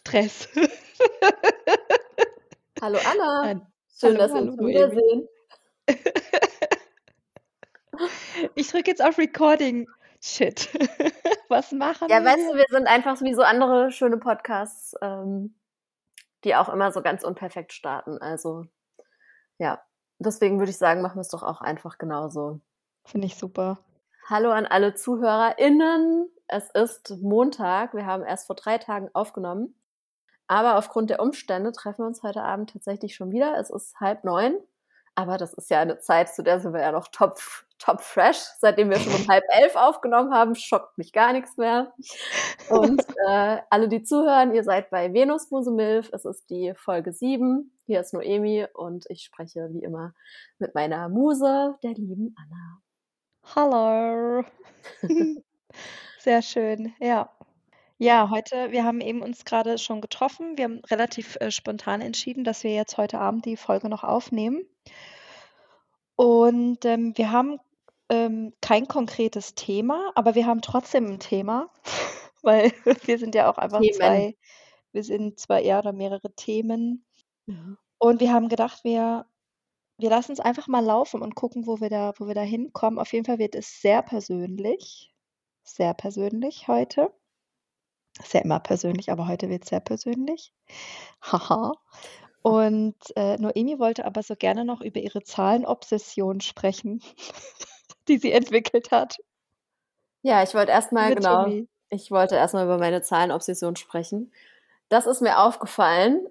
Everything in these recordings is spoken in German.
Stress. Hallo Anna. Schön, Hallo, dass wir hallo, uns Noemi. wiedersehen. Ich drücke jetzt auf Recording. Shit. Was machen Ja, wir weißt hier? du, wir sind einfach so wie so andere schöne Podcasts, ähm, die auch immer so ganz unperfekt starten. Also, ja. Deswegen würde ich sagen, machen wir es doch auch einfach genauso. Finde ich super. Hallo an alle ZuhörerInnen. Es ist Montag. Wir haben erst vor drei Tagen aufgenommen. Aber aufgrund der Umstände treffen wir uns heute Abend tatsächlich schon wieder. Es ist halb neun. Aber das ist ja eine Zeit, zu der sind wir ja noch top, top fresh. Seitdem wir schon um halb elf aufgenommen haben, schockt mich gar nichts mehr. Und äh, alle, die zuhören, ihr seid bei Venus Muse Milf. Es ist die Folge sieben. Hier ist Noemi und ich spreche wie immer mit meiner Muse, der lieben Anna. Hallo. Sehr schön, ja. Ja, heute, wir haben eben uns gerade schon getroffen. Wir haben relativ äh, spontan entschieden, dass wir jetzt heute Abend die Folge noch aufnehmen. Und ähm, wir haben ähm, kein konkretes Thema, aber wir haben trotzdem ein Thema, weil wir sind ja auch einfach Themen. zwei, wir sind zwei eher oder mehrere Themen. Ja. Und wir haben gedacht, wir, wir lassen es einfach mal laufen und gucken, wo wir da, wo wir da hinkommen. Auf jeden Fall wird es sehr persönlich. Sehr persönlich heute. Ist ja immer persönlich, aber heute wird es sehr persönlich. Haha. Und äh, Noemi wollte aber so gerne noch über ihre Zahlenobsession sprechen, die sie entwickelt hat. Ja, ich wollte erstmal, genau, ich wollte erstmal über meine Zahlenobsession sprechen. Das ist mir aufgefallen.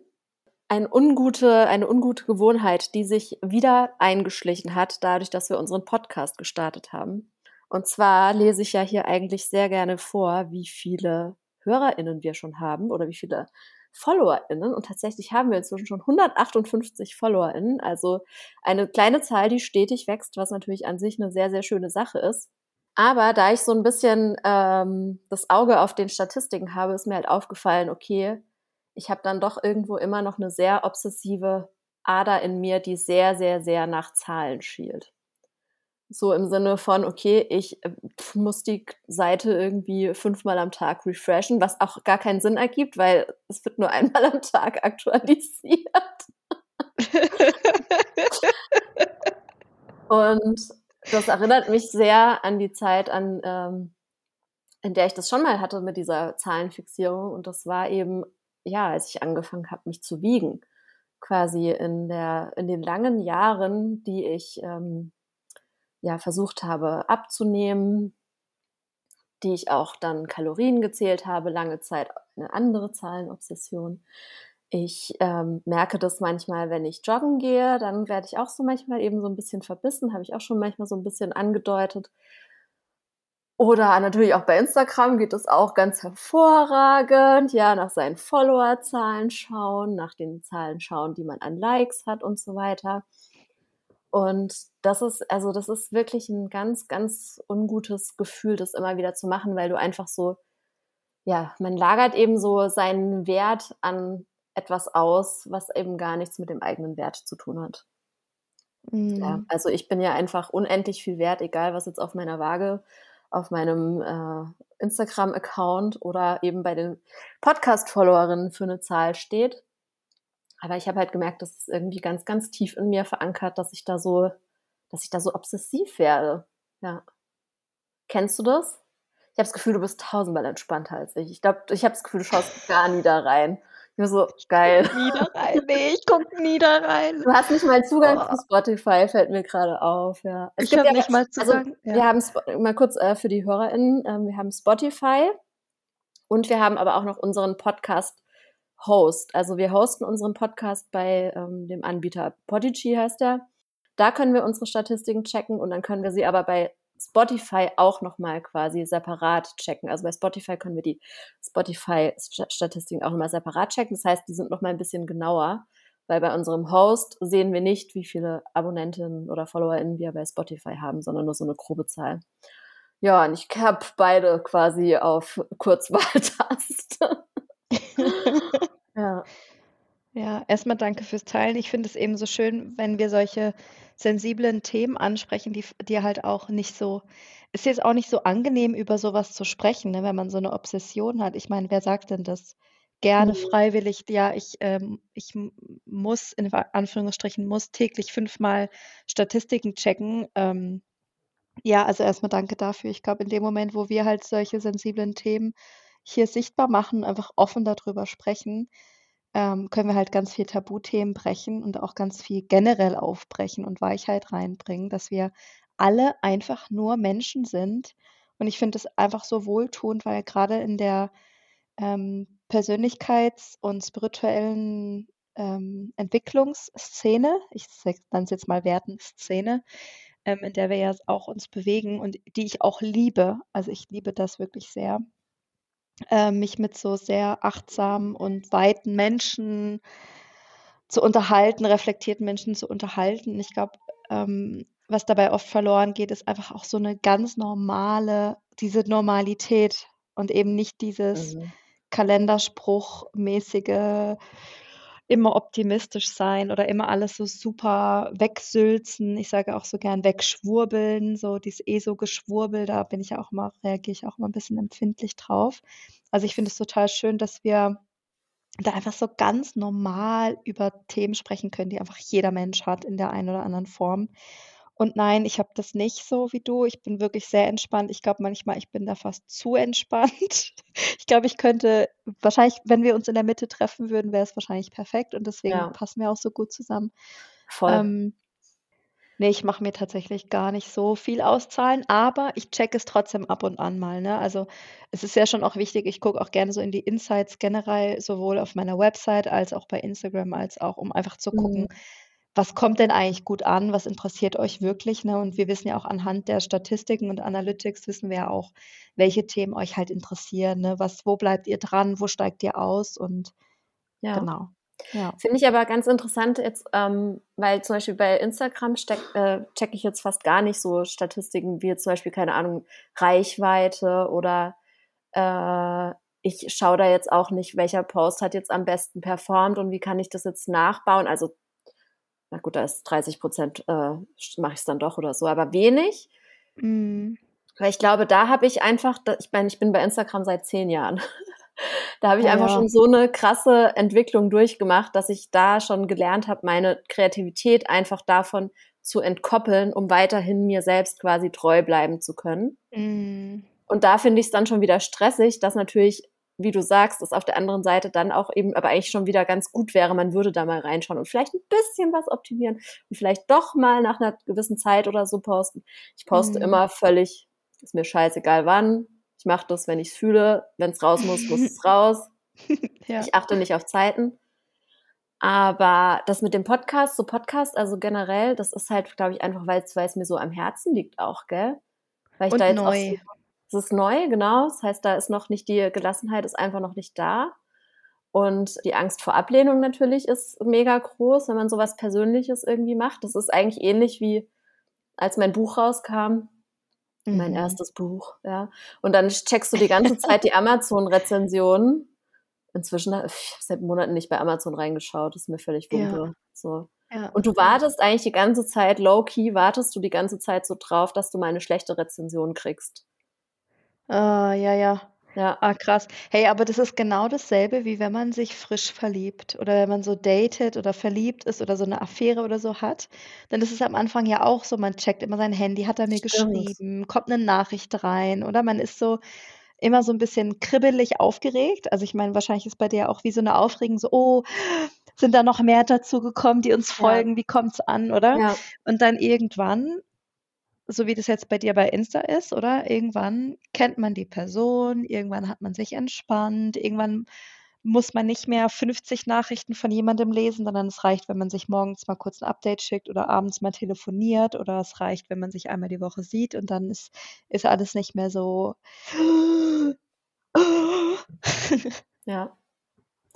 Ein ungute, eine ungute Gewohnheit, die sich wieder eingeschlichen hat, dadurch, dass wir unseren Podcast gestartet haben. Und zwar lese ich ja hier eigentlich sehr gerne vor, wie viele HörerInnen wir schon haben oder wie viele FollowerInnen. Und tatsächlich haben wir inzwischen schon 158 FollowerInnen, also eine kleine Zahl, die stetig wächst, was natürlich an sich eine sehr, sehr schöne Sache ist. Aber da ich so ein bisschen ähm, das Auge auf den Statistiken habe, ist mir halt aufgefallen, okay, ich habe dann doch irgendwo immer noch eine sehr obsessive Ader in mir, die sehr, sehr, sehr nach Zahlen schielt. So im Sinne von, okay, ich äh, muss die Seite irgendwie fünfmal am Tag refreshen, was auch gar keinen Sinn ergibt, weil es wird nur einmal am Tag aktualisiert. Und das erinnert mich sehr an die Zeit, an, ähm, in der ich das schon mal hatte mit dieser Zahlenfixierung. Und das war eben, ja, als ich angefangen habe, mich zu wiegen. Quasi in, der, in den langen Jahren, die ich ähm, ja, versucht habe abzunehmen, die ich auch dann Kalorien gezählt habe, lange Zeit eine andere Zahlenobsession. Ich ähm, merke das manchmal, wenn ich joggen gehe, dann werde ich auch so manchmal eben so ein bisschen verbissen, habe ich auch schon manchmal so ein bisschen angedeutet. Oder natürlich auch bei Instagram geht es auch ganz hervorragend, ja, nach seinen Followerzahlen schauen, nach den Zahlen schauen, die man an Likes hat und so weiter. Und das ist, also das ist wirklich ein ganz, ganz ungutes Gefühl, das immer wieder zu machen, weil du einfach so, ja, man lagert eben so seinen Wert an etwas aus, was eben gar nichts mit dem eigenen Wert zu tun hat. Ja, Mm. also ich bin ja einfach unendlich viel wert, egal was jetzt auf meiner Waage, auf meinem äh, Instagram-Account oder eben bei den Podcast-Followerinnen für eine Zahl steht. Aber ich habe halt gemerkt, dass es irgendwie ganz, ganz tief in mir verankert, dass ich da so, dass ich da so obsessiv werde. Ja. Kennst du das? Ich habe das Gefühl, du bist tausendmal entspannter als ich. Ich glaube, ich habe das Gefühl, du schaust gar nie da rein. Ich bin so, geil. Guck nie da rein. Nee, ich guck nie da rein. Du hast nicht mal Zugang Oh. zu Spotify, fällt mir gerade auf. Ja. Es Ich habe ja, nicht mal also Zugang. wir ja. haben Sp- mal kurz äh, für die HörerInnen, ähm, wir haben Spotify und wir haben aber auch noch unseren Podcast Host. Also wir hosten unseren Podcast bei ähm, dem Anbieter Podigy heißt der. Da können wir unsere Statistiken checken und dann können wir sie aber bei Spotify auch nochmal quasi separat checken. Also bei Spotify können wir die Spotify-Statistiken auch nochmal separat checken. Das heißt, die sind nochmal ein bisschen genauer, weil bei unserem Host sehen wir nicht, wie viele Abonnentinnen oder FollowerInnen wir bei Spotify haben, sondern nur so eine grobe Zahl. Ja, und ich habe beide quasi auf Kurzwahltaste. ja. Ja, erstmal danke fürs Teilen. Ich finde es eben so schön, wenn wir solche sensiblen Themen ansprechen, die, die halt auch nicht so, ist jetzt auch nicht so angenehm, über sowas zu sprechen, ne, wenn man so eine Obsession hat. Ich meine, wer sagt denn das? gerne mhm. freiwillig, ja, ich, ähm, ich muss, in Anführungsstrichen, muss täglich fünfmal Statistiken checken. Ähm, ja, also erstmal danke dafür. Ich glaube, in dem Moment, wo wir halt solche sensiblen Themen hier sichtbar machen, einfach offen darüber sprechen, ähm, können wir halt ganz viel Tabuthemen brechen und auch ganz viel generell aufbrechen und Weichheit reinbringen, dass wir alle einfach nur Menschen sind. Und ich finde es einfach so wohltuend, weil gerade in der ähm, Persönlichkeits- und spirituellen ähm, Entwicklungsszene, ich nenne es jetzt mal Wertenszene, ähm, in der wir ja auch uns bewegen und die ich auch liebe. Also ich liebe das wirklich sehr, äh, mich mit so sehr achtsamen und weiten Menschen zu unterhalten, reflektierten Menschen zu unterhalten. Ich glaube, ähm, was dabei oft verloren geht, ist einfach auch so eine ganz normale, diese Normalität und eben nicht dieses mhm. Kalenderspruchmäßige immer optimistisch sein oder immer alles so super wegsülzen. Ich sage auch so gern wegschwurbeln, so dieses eh so Geschwurbel, da bin ich auch immer, reagiere ich auch immer ein bisschen empfindlich drauf. Also ich finde es total schön, dass wir da einfach so ganz normal über Themen sprechen können, die einfach jeder Mensch hat in der einen oder anderen Form. Und nein, ich habe das nicht so wie du. Ich bin wirklich sehr entspannt. Ich glaube manchmal, ich bin da fast zu entspannt. Ich glaube, ich könnte wahrscheinlich, wenn wir uns in der Mitte treffen würden, wäre es wahrscheinlich perfekt und deswegen Ja. passen wir auch so gut zusammen. Voll. Ähm, ne, ich mache mir tatsächlich gar nicht so viel auszahlen, aber ich checke es trotzdem ab und an mal, ne? Also, es ist ja schon auch wichtig, ich gucke auch gerne so in die Insights generell, sowohl auf meiner Website als auch bei Instagram, als auch um einfach zu gucken Mhm was kommt denn eigentlich gut an, was interessiert euch wirklich, ne? Und wir wissen ja auch anhand der Statistiken und Analytics wissen wir ja auch, welche Themen euch halt interessieren, ne? Was wo bleibt ihr dran, wo steigt ihr aus und Ja. genau. Ja. Finde ich aber ganz interessant jetzt, ähm, weil zum Beispiel bei Instagram steck, äh, checke ich jetzt fast gar nicht so Statistiken wie jetzt zum Beispiel, keine Ahnung, Reichweite oder äh, ich schaue da jetzt auch nicht, welcher Post hat jetzt am besten performt und wie kann ich das jetzt nachbauen. Also na gut, da ist 30 Prozent, äh, mache ich es dann doch oder so, aber wenig. Mhm. Weil ich glaube, da habe ich einfach, ich meine, ich bin bei Instagram seit zehn Jahren. da habe ich ja, einfach schon so eine krasse Entwicklung durchgemacht, dass ich da schon gelernt habe, meine Kreativität einfach davon zu entkoppeln, um weiterhin mir selbst quasi treu bleiben zu können. Mhm. Und da finde ich es dann schon wieder stressig, dass natürlich wie du sagst, es auf der anderen Seite dann auch eben, aber eigentlich schon wieder ganz gut wäre, man würde da mal reinschauen und vielleicht ein bisschen was optimieren und vielleicht doch mal nach einer gewissen Zeit oder so posten. Ich poste mhm. immer völlig, ist mir scheißegal wann. Ich mache das, wenn ich es fühle. Wenn es raus muss, muss es raus. ja. Ich achte nicht auf Zeiten. Aber das mit dem Podcast, so Podcast, also generell, das ist halt, glaube ich, einfach, weil es mir so am Herzen liegt auch, gell? Weil ich und da jetzt neu. auch es ist neu, genau. Das heißt, da ist noch nicht die Gelassenheit, ist einfach noch nicht da. Und die Angst vor Ablehnung natürlich ist mega groß, wenn man sowas Persönliches irgendwie macht. Das ist eigentlich ähnlich wie als mein Buch rauskam. Mhm. Mein erstes Buch, ja. Und dann checkst du die ganze Zeit die Amazon-Rezensionen. Inzwischen, ich habe seit Monaten nicht bei Amazon reingeschaut, das ist mir völlig wumpe. Ja. So. Ja. Und du wartest eigentlich die ganze Zeit, low-key, wartest du die ganze Zeit so drauf, dass du mal eine schlechte Rezension kriegst. Ah, ja, ja. Ja. Ah, krass. Hey, aber das ist genau dasselbe, wie wenn man sich frisch verliebt oder wenn man so datet oder verliebt ist oder so eine Affäre oder so hat. Dann ist es am Anfang ja auch so, man checkt immer sein Handy, hat er mir Stimmt. geschrieben, kommt eine Nachricht rein oder man ist so immer so ein bisschen kribbelig aufgeregt. Also ich meine, wahrscheinlich ist bei dir auch wie so eine Aufregung so, oh, sind da noch mehr dazu gekommen, die uns Ja. folgen, wie kommt's an, oder? Ja. Und dann irgendwann so wie das jetzt bei dir bei Insta ist, oder? Irgendwann kennt man die Person, irgendwann hat man sich entspannt, irgendwann muss man nicht mehr 50 Nachrichten von jemandem lesen, sondern es reicht, wenn man sich morgens mal kurz ein Update schickt oder abends mal telefoniert oder es reicht, wenn man sich einmal die Woche sieht und dann ist, ist alles nicht mehr so. ja.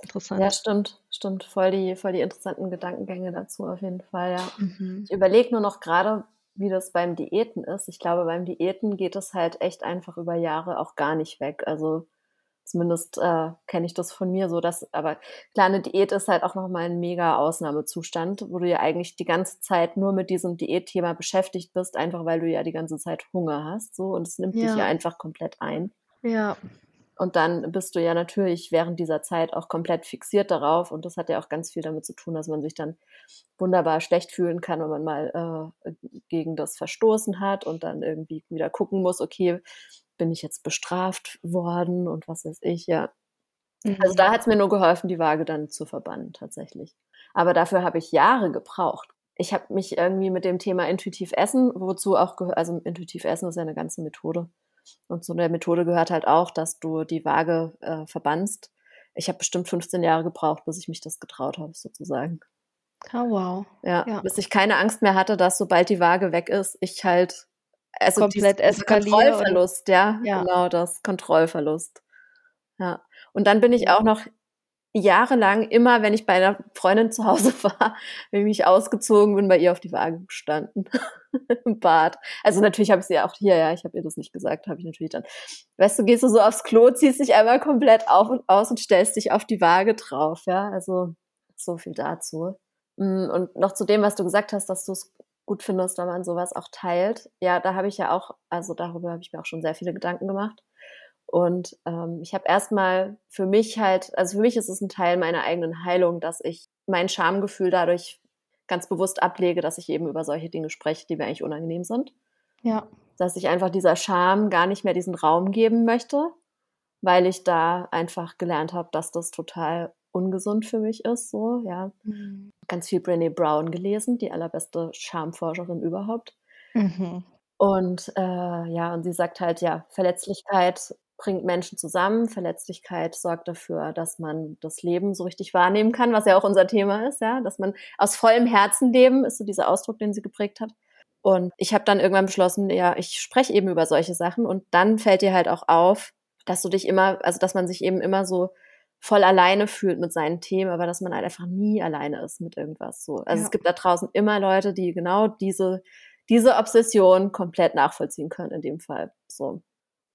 Interessant. Ja, stimmt, stimmt. Voll die, voll die interessanten Gedankengänge dazu auf jeden Fall, ja. Mhm. Ich überlege nur noch gerade, wie das beim Diäten ist. Ich glaube, beim Diäten geht es halt echt einfach über Jahre auch gar nicht weg. Also zumindest äh, kenne ich das von mir so, dass, aber klar, eine Diät ist halt auch nochmal ein mega Ausnahmezustand, wo du ja eigentlich die ganze Zeit nur mit diesem Diätthema beschäftigt bist, einfach weil du ja die ganze Zeit Hunger hast, so, und es nimmt ja. dich ja einfach komplett ein. Ja. Und dann bist du ja natürlich während dieser Zeit auch komplett fixiert darauf. Und das hat ja auch ganz viel damit zu tun, dass man sich dann wunderbar schlecht fühlen kann, wenn man mal äh, gegen das verstoßen hat und dann irgendwie wieder gucken muss, okay, bin ich jetzt bestraft worden und was weiß ich, ja. Mhm. Also da hat es mir nur geholfen, die Waage dann zu verbannen, tatsächlich. Aber dafür habe ich Jahre gebraucht. Ich habe mich irgendwie mit dem Thema intuitiv Essen, wozu auch gehört, also intuitiv Essen ist ja eine ganze Methode. Und zu der Methode gehört halt auch, dass du die Waage äh, verbannst. Ich habe bestimmt 15 Jahre gebraucht, bis ich mich das getraut habe, sozusagen. Oh, wow. Ja, ja, bis ich keine Angst mehr hatte, dass sobald die Waage weg ist, ich halt also komplett dies, Kontrollverlust, ja, ja, genau das Kontrollverlust. Ja. Und dann bin ich auch noch jahrelang immer, wenn ich bei einer Freundin zu Hause war, wenn ich mich ausgezogen bin, bei ihr auf die Waage gestanden im Bad. Also natürlich habe ich sie auch hier, ja, ich habe ihr das nicht gesagt, habe ich natürlich dann. Weißt du, gehst du so aufs Klo, ziehst dich einmal komplett auf und aus und stellst dich auf die Waage drauf, ja. Also so viel dazu. Mm, und noch zu dem, was du gesagt hast, dass du es gut findest, wenn man sowas auch teilt. Ja, da habe ich ja auch, also darüber habe ich mir auch schon sehr viele Gedanken gemacht. Und ähm, ich habe erstmal für mich halt, also für mich ist es ein Teil meiner eigenen Heilung, dass ich mein Schamgefühl dadurch ganz bewusst ablege, dass ich eben über solche Dinge spreche, die mir eigentlich unangenehm sind. Ja. Dass ich einfach dieser Scham gar nicht mehr diesen Raum geben möchte, weil ich da einfach gelernt habe, dass das total ungesund für mich ist, so, ja. Mhm. Ganz viel Brené Brown gelesen, die allerbeste Schamforscherin überhaupt. Mhm. Und äh, ja, und sie sagt halt, ja, Verletzlichkeit bringt Menschen zusammen. Verletzlichkeit sorgt dafür, dass man das Leben so richtig wahrnehmen kann, was ja auch unser Thema ist, ja, dass man aus vollem Herzen leben, ist so dieser Ausdruck, den sie geprägt hat. Und ich habe dann irgendwann beschlossen, ja, ich spreche eben über solche Sachen und dann fällt dir halt auch auf, dass du dich immer, also dass man sich eben immer so voll alleine fühlt mit seinen Themen, aber dass man halt einfach nie alleine ist mit irgendwas so. Also ja. es gibt da draußen immer Leute, die genau diese diese Obsession komplett nachvollziehen können in dem Fall. So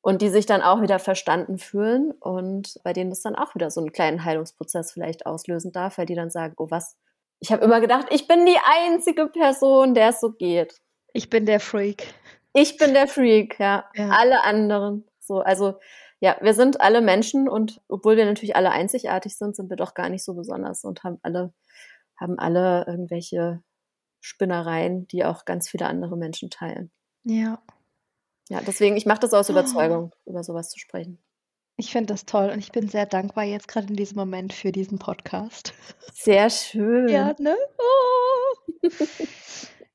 und die sich dann auch wieder verstanden fühlen und bei denen das dann auch wieder so einen kleinen Heilungsprozess vielleicht auslösen darf, weil die dann sagen, oh was, ich habe immer gedacht, ich bin die einzige Person, der es so geht. Ich bin der Freak. Ich bin der Freak, ja. ja. Alle anderen. So, also ja, wir sind alle Menschen und obwohl wir natürlich alle einzigartig sind, sind wir doch gar nicht so besonders und haben alle, haben alle irgendwelche Spinnereien, die auch ganz viele andere Menschen teilen. Ja. Ja, deswegen, ich mache das aus Überzeugung, oh. über sowas zu sprechen. Ich finde das toll und ich bin sehr dankbar jetzt gerade in diesem Moment für diesen Podcast. Sehr schön. Ja, ne? Oh.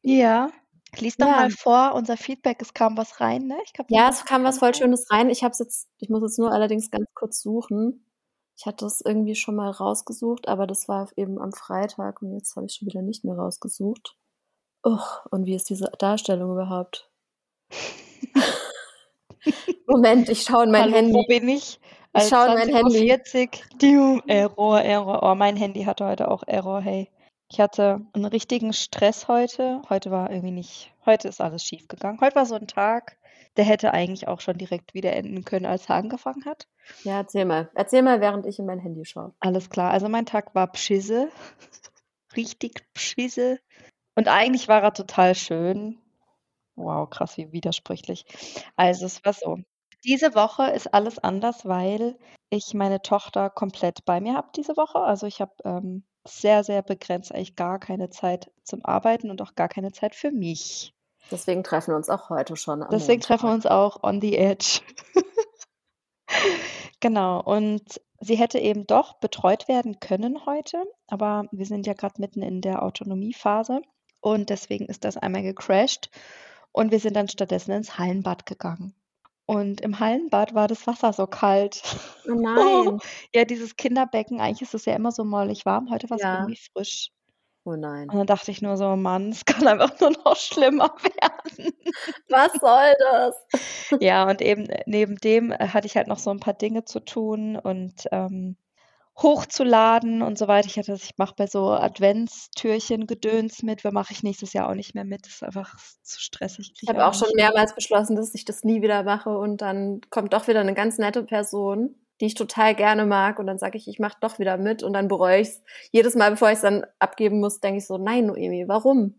ja. Lies doch ja. mal vor, unser Feedback, es kam was rein, ne? Ich glaub, ja, es kam was voll Schönes rein. Ich hab's jetzt, ich muss jetzt nur allerdings ganz kurz suchen. Ich hatte es irgendwie schon mal rausgesucht, aber das war eben am Freitag und jetzt habe ich schon wieder nicht mehr rausgesucht. Uch, und wie ist diese Darstellung überhaupt? Moment, ich schaue in mein Hallo, Handy. Wo bin ich? Ich schaue in mein Handy. 40. Dium, Error, Error. Oh, mein Handy hatte heute auch Error, hey. Ich hatte einen richtigen Stress heute. Heute war irgendwie nicht, heute ist alles schief gegangen. Heute war so ein Tag, der hätte eigentlich auch schon direkt wieder enden können, als er angefangen hat. Ja, erzähl mal. Erzähl mal, während ich in mein Handy schaue. Alles klar. Also mein Tag war Pschisse. Richtig Pschisse. Und eigentlich war er total schön. Wow, krass, wie widersprüchlich. Also, es war so. Diese Woche ist alles anders, weil ich meine Tochter komplett bei mir habe diese Woche. Also, ich habe, ähm, sehr, sehr begrenzt eigentlich gar keine Zeit zum Arbeiten und auch gar keine Zeit für mich. Deswegen treffen wir uns auch heute schon Deswegen treffen wir uns auch on the edge. Genau, und sie hätte eben doch betreut werden können heute, aber wir sind ja gerade mitten in der Autonomiephase und deswegen ist das einmal gecrashed und wir sind dann stattdessen ins Hallenbad gegangen. Und im Hallenbad war das Wasser so kalt. Oh nein. ja, dieses Kinderbecken, eigentlich ist es ja immer so mollig warm. Heute war es ja. irgendwie frisch. Oh nein. Und dann dachte ich nur so, Mann, es kann einfach nur noch schlimmer werden. Was soll das? ja, und eben neben dem äh, hatte ich halt noch so ein paar Dinge zu tun und ähm, hochzuladen und so weiter. Ich hatte ich mache bei so Adventstürchen Gedöns mit, mache ich nächstes Jahr auch nicht mehr mit. Das ist einfach zu stressig. Ich habe auch schon mehrmals beschlossen, dass ich das nie wieder mache und dann kommt doch wieder eine ganz nette Person, die ich total gerne mag und dann sage ich, ich mache doch wieder mit und dann bereue ich es. Jedes Mal, bevor ich es dann abgeben muss, denke ich so, nein, Noemi, warum?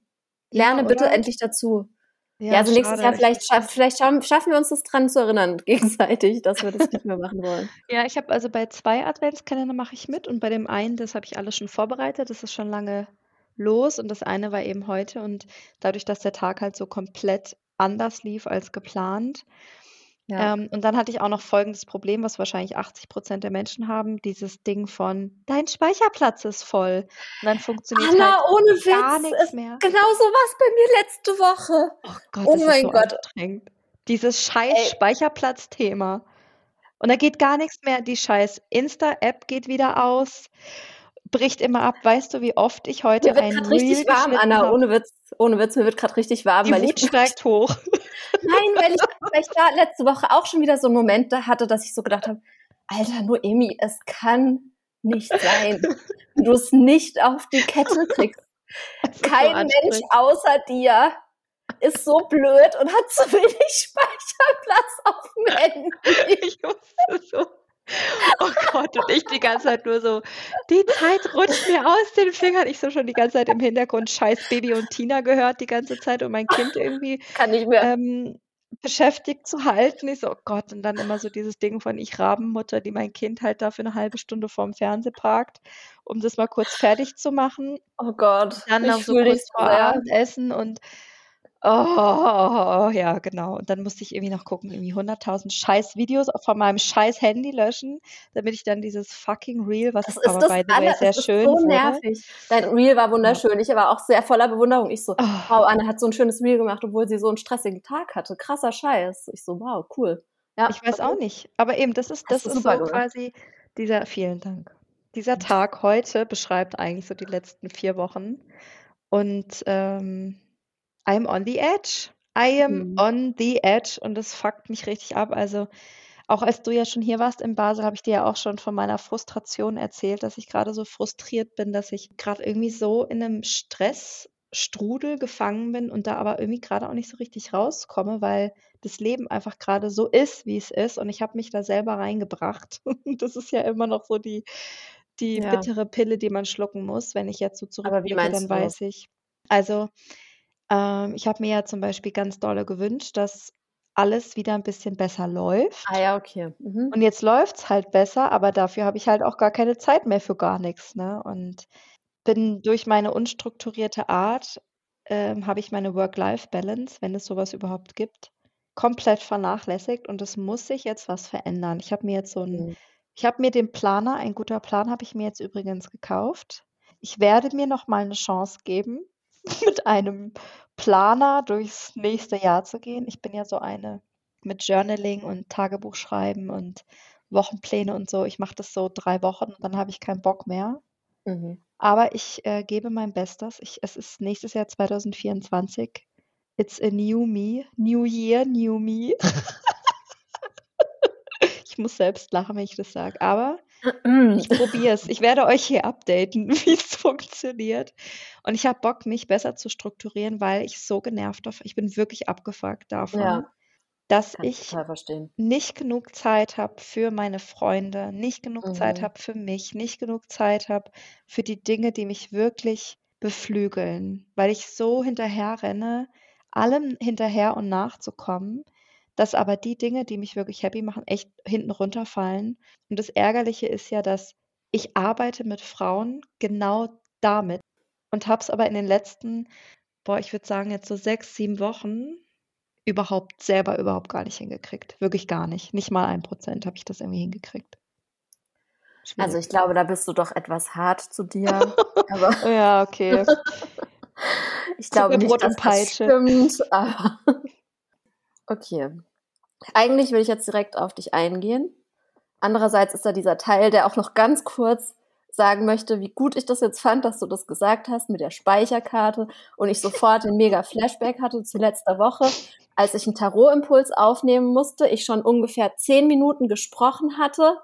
Lerne ja, bitte endlich dazu. Ja, ja also nächstes Jahr vielleicht, schaff, vielleicht schaffen wir uns das dran zu erinnern, gegenseitig, dass wir das nicht mehr machen wollen. Ja, ich habe also bei zwei Adventskalender mache ich mit und bei dem einen, das habe ich alles schon vorbereitet, das ist schon lange los und das eine war eben heute und dadurch, dass der Tag halt so komplett anders lief als geplant, ja. Ähm, und dann hatte ich auch noch folgendes Problem, was wahrscheinlich 80 Prozent der Menschen haben: dieses Ding von dein Speicherplatz ist voll. Und dann funktioniert Anna, halt ohne Witz, gar nichts mehr. Genau so was bei mir letzte Woche. Oh Gott, oh mein so Gott. Dieses scheiß Speicherplatz-Thema. Und da geht gar nichts mehr. Die scheiß Insta-App geht wieder aus bricht immer ab. Weißt du, wie oft ich heute mir wird ein richtig warm, Anna, ohne Witz, ohne Witz, mir wird gerade richtig warm. Die weil Wut ich steigt hoch. Nein, weil ich, weil ich da letzte Woche auch schon wieder so einen Moment da hatte, dass ich so gedacht habe, Alter, Noemi, es kann nicht sein, du es nicht auf die Kette kriegst. Kein Mensch außer dir ist so blöd und hat zu wenig Speicherplatz auf dem Handy. Ich wusste so. Oh Gott, und ich die ganze Zeit nur so, die Zeit rutscht mir aus den Fingern. Ich so schon die ganze Zeit im Hintergrund scheiß Baby und Tina gehört die ganze Zeit und mein Kind irgendwie Kann nicht mehr. Ähm, beschäftigt zu halten. Ich so, oh Gott, und dann immer so dieses Ding von ich Rabenmutter, die mein Kind halt da für eine halbe Stunde vorm Fernseher parkt, um das mal kurz fertig zu machen. Oh Gott. Dann noch so kurz vor Abendessen und Oh, ja, genau. Und dann musste ich irgendwie noch gucken, irgendwie 100.000 scheiß Videos von meinem scheiß Handy löschen, damit ich dann dieses fucking Reel, was das ist aber by the way sehr das schön ist so nervig. Dein Reel war wunderschön. Ich war auch sehr voller Bewunderung. Ich so, oh. wow, Anne hat so ein schönes Reel gemacht, obwohl sie so einen stressigen Tag hatte. Krasser Scheiß. Ich so, wow, cool. Ja, ich weiß auch nicht. Aber eben, das ist, das, das ist, so gemacht. quasi dieser, vielen Dank. Dieser Tag heute beschreibt eigentlich so die letzten vier Wochen. Und ähm, I'm on the edge. I am Mhm. on the edge und das fuckt mich richtig ab. Also, auch als du ja schon hier warst in Basel, habe ich dir ja auch schon von meiner Frustration erzählt, dass ich gerade so frustriert bin, dass ich gerade irgendwie so in einem Stressstrudel gefangen bin und da aber irgendwie gerade auch nicht so richtig rauskomme, weil das Leben einfach gerade so ist, wie es ist und ich habe mich da selber reingebracht. das ist ja immer noch so die die Ja. bittere Pille, die man schlucken muss. Wenn ich jetzt so Aber wie zurückblicke, dann weiß ich also ähm, ich habe mir ja zum Beispiel ganz dolle gewünscht, dass alles wieder ein bisschen besser läuft. Ah ja, okay. Mhm. Und jetzt läuft es halt besser, aber dafür habe ich halt auch gar keine Zeit mehr für gar nichts. ne? Und bin durch meine unstrukturierte Art, ähm, habe ich meine Work-Life-Balance, wenn es sowas überhaupt gibt, komplett vernachlässigt und es muss sich jetzt was verändern. Ich habe mir jetzt so 'n Mhm. ich habe mir den Planer ein guter Plan habe ich mir jetzt übrigens gekauft. Ich werde mir noch mal 'ne Chance geben mit einem Planer durchs nächste Jahr zu gehen. Ich bin ja so eine mit Journaling und Tagebuch schreiben und Wochenpläne und so. Ich mache das so drei Wochen und dann habe ich keinen Bock mehr. Mhm. Aber ich äh, gebe mein Bestes. Ich, es ist nächstes Jahr 2024. It's a new me. New year, new me. ich muss selbst lachen, wenn ich das sage. Aber ich probiere es. Ich werde euch hier updaten, wie es funktioniert. Und ich habe Bock, mich besser zu strukturieren, weil ich so genervt davon ich bin wirklich abgefuckt davon, Ja. dass ich nicht genug Zeit habe für meine Freunde, nicht genug Zeit mhm. habe für mich, nicht genug Zeit habe für die Dinge, die mich wirklich beflügeln, weil ich so hinterher renne, allem hinterher und nachzukommen dass aber die Dinge, die mich wirklich happy machen, echt hinten runterfallen. Und das Ärgerliche ist ja, dass ich arbeite mit Frauen genau damit und habe es aber in den letzten, boah, ich würde sagen jetzt so sechs, sieben Wochen überhaupt selber überhaupt gar nicht hingekriegt. Wirklich gar nicht. Nicht mal ein Prozent habe ich das irgendwie hingekriegt. Schwierig. Also ich glaube, da bist du doch etwas hart zu dir. aber ja, okay. ich glaube nicht, dass das stimmt. Aber Okay. Eigentlich will ich jetzt direkt auf dich eingehen. Andererseits ist da dieser Teil, der auch noch ganz kurz sagen möchte, wie gut ich das jetzt fand, dass du das gesagt hast mit der Speicherkarte und ich sofort den mega Flashback hatte zu letzter Woche, als ich einen Tarotimpuls aufnehmen musste, ich schon ungefähr zehn Minuten gesprochen hatte,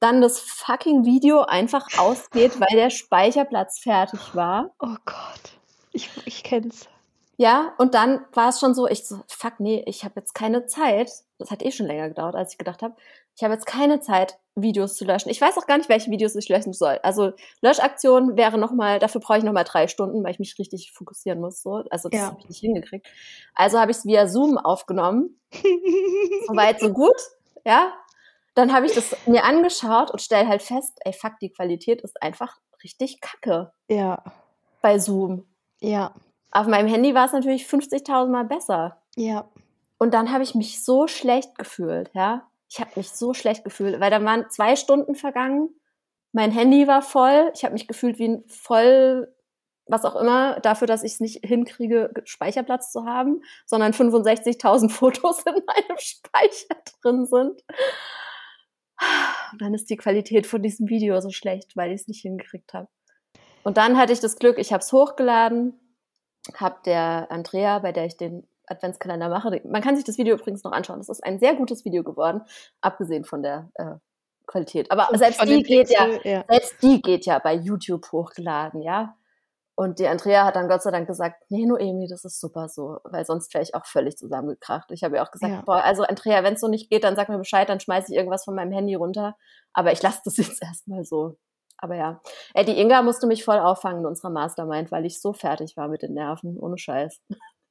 dann das fucking Video einfach ausgeht, weil der Speicherplatz fertig war. Oh Gott, ich, ich kenn's. Ja, und dann war es schon so, ich so, fuck, nee, ich habe jetzt keine Zeit. Das hat eh schon länger gedauert, als ich gedacht habe. ich habe jetzt keine Zeit, Videos zu löschen. Ich weiß auch gar nicht, welche Videos ich löschen soll. Also Löschaktion wäre nochmal, dafür brauche ich nochmal drei Stunden, weil ich mich richtig fokussieren muss. So. Also das ja. habe ich nicht hingekriegt. Also habe ich es via Zoom aufgenommen. Soweit, so gut. Ja. Dann habe ich das mir angeschaut und stelle halt fest, ey, fuck, die Qualität ist einfach richtig kacke. Ja. Bei Zoom. Ja. Auf meinem Handy war es natürlich 50.000 Mal besser. Ja. Und dann habe ich mich so schlecht gefühlt, ja ich habe mich so schlecht gefühlt, weil da waren zwei Stunden vergangen. Mein Handy war voll. Ich habe mich gefühlt wie ein voll, was auch immer, dafür, dass ich es nicht hinkriege, Speicherplatz zu haben, sondern 65.000 Fotos in meinem Speicher drin sind. Und dann ist die Qualität von diesem Video so schlecht, weil ich es nicht hingekriegt habe. Und dann hatte ich das Glück, ich habe es hochgeladen, habe der Andrea, bei der ich den Adventskalender mache. Man kann sich das Video übrigens noch anschauen. Das ist ein sehr gutes Video geworden, abgesehen von der äh, Qualität. Aber Und selbst die geht Pixel, ja, ja, selbst die geht ja bei YouTube hochgeladen, ja. Und die Andrea hat dann Gott sei Dank gesagt, nee, Noemi, das ist super so, weil sonst wäre ich auch völlig zusammengekracht. Ich habe ja auch gesagt, ja. boah, also Andrea, wenn es so nicht geht, dann sag mir Bescheid, dann schmeiße ich irgendwas von meinem Handy runter. Aber ich lasse das jetzt erstmal so. Aber ja, äh, die Inga musste mich voll auffangen in unserer Mastermind, weil ich so fertig war mit den Nerven, ohne Scheiß.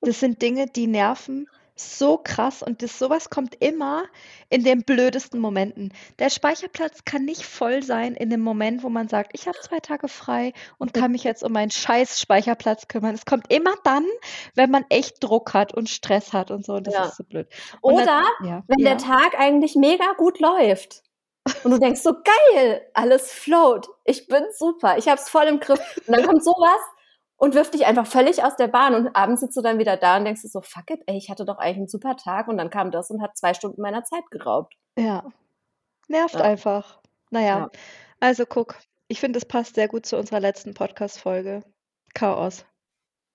Das sind Dinge, die nerven so krass und das sowas kommt immer in den blödesten Momenten. Der Speicherplatz kann nicht voll sein in dem Moment, wo man sagt, ich habe zwei Tage frei und kann mich jetzt um meinen scheiß Speicherplatz kümmern. Es kommt immer dann, wenn man echt Druck hat und Stress hat und so. Und das ja. ist so blöd. Und Oder dann, ja, wenn ja. der Tag eigentlich mega gut läuft. Und du denkst so, geil, alles float. Ich bin super, ich hab's voll im Griff. Und dann kommt sowas und wirft dich einfach völlig aus der Bahn und abends sitzt du dann wieder da und denkst du so, fuck it, ey, ich hatte doch eigentlich einen super Tag und dann kam das und hat zwei Stunden meiner Zeit geraubt. Ja. Nervt ja. einfach. Naja, ja. also guck, ich finde, es passt sehr gut zu unserer letzten Podcast-Folge. Chaos.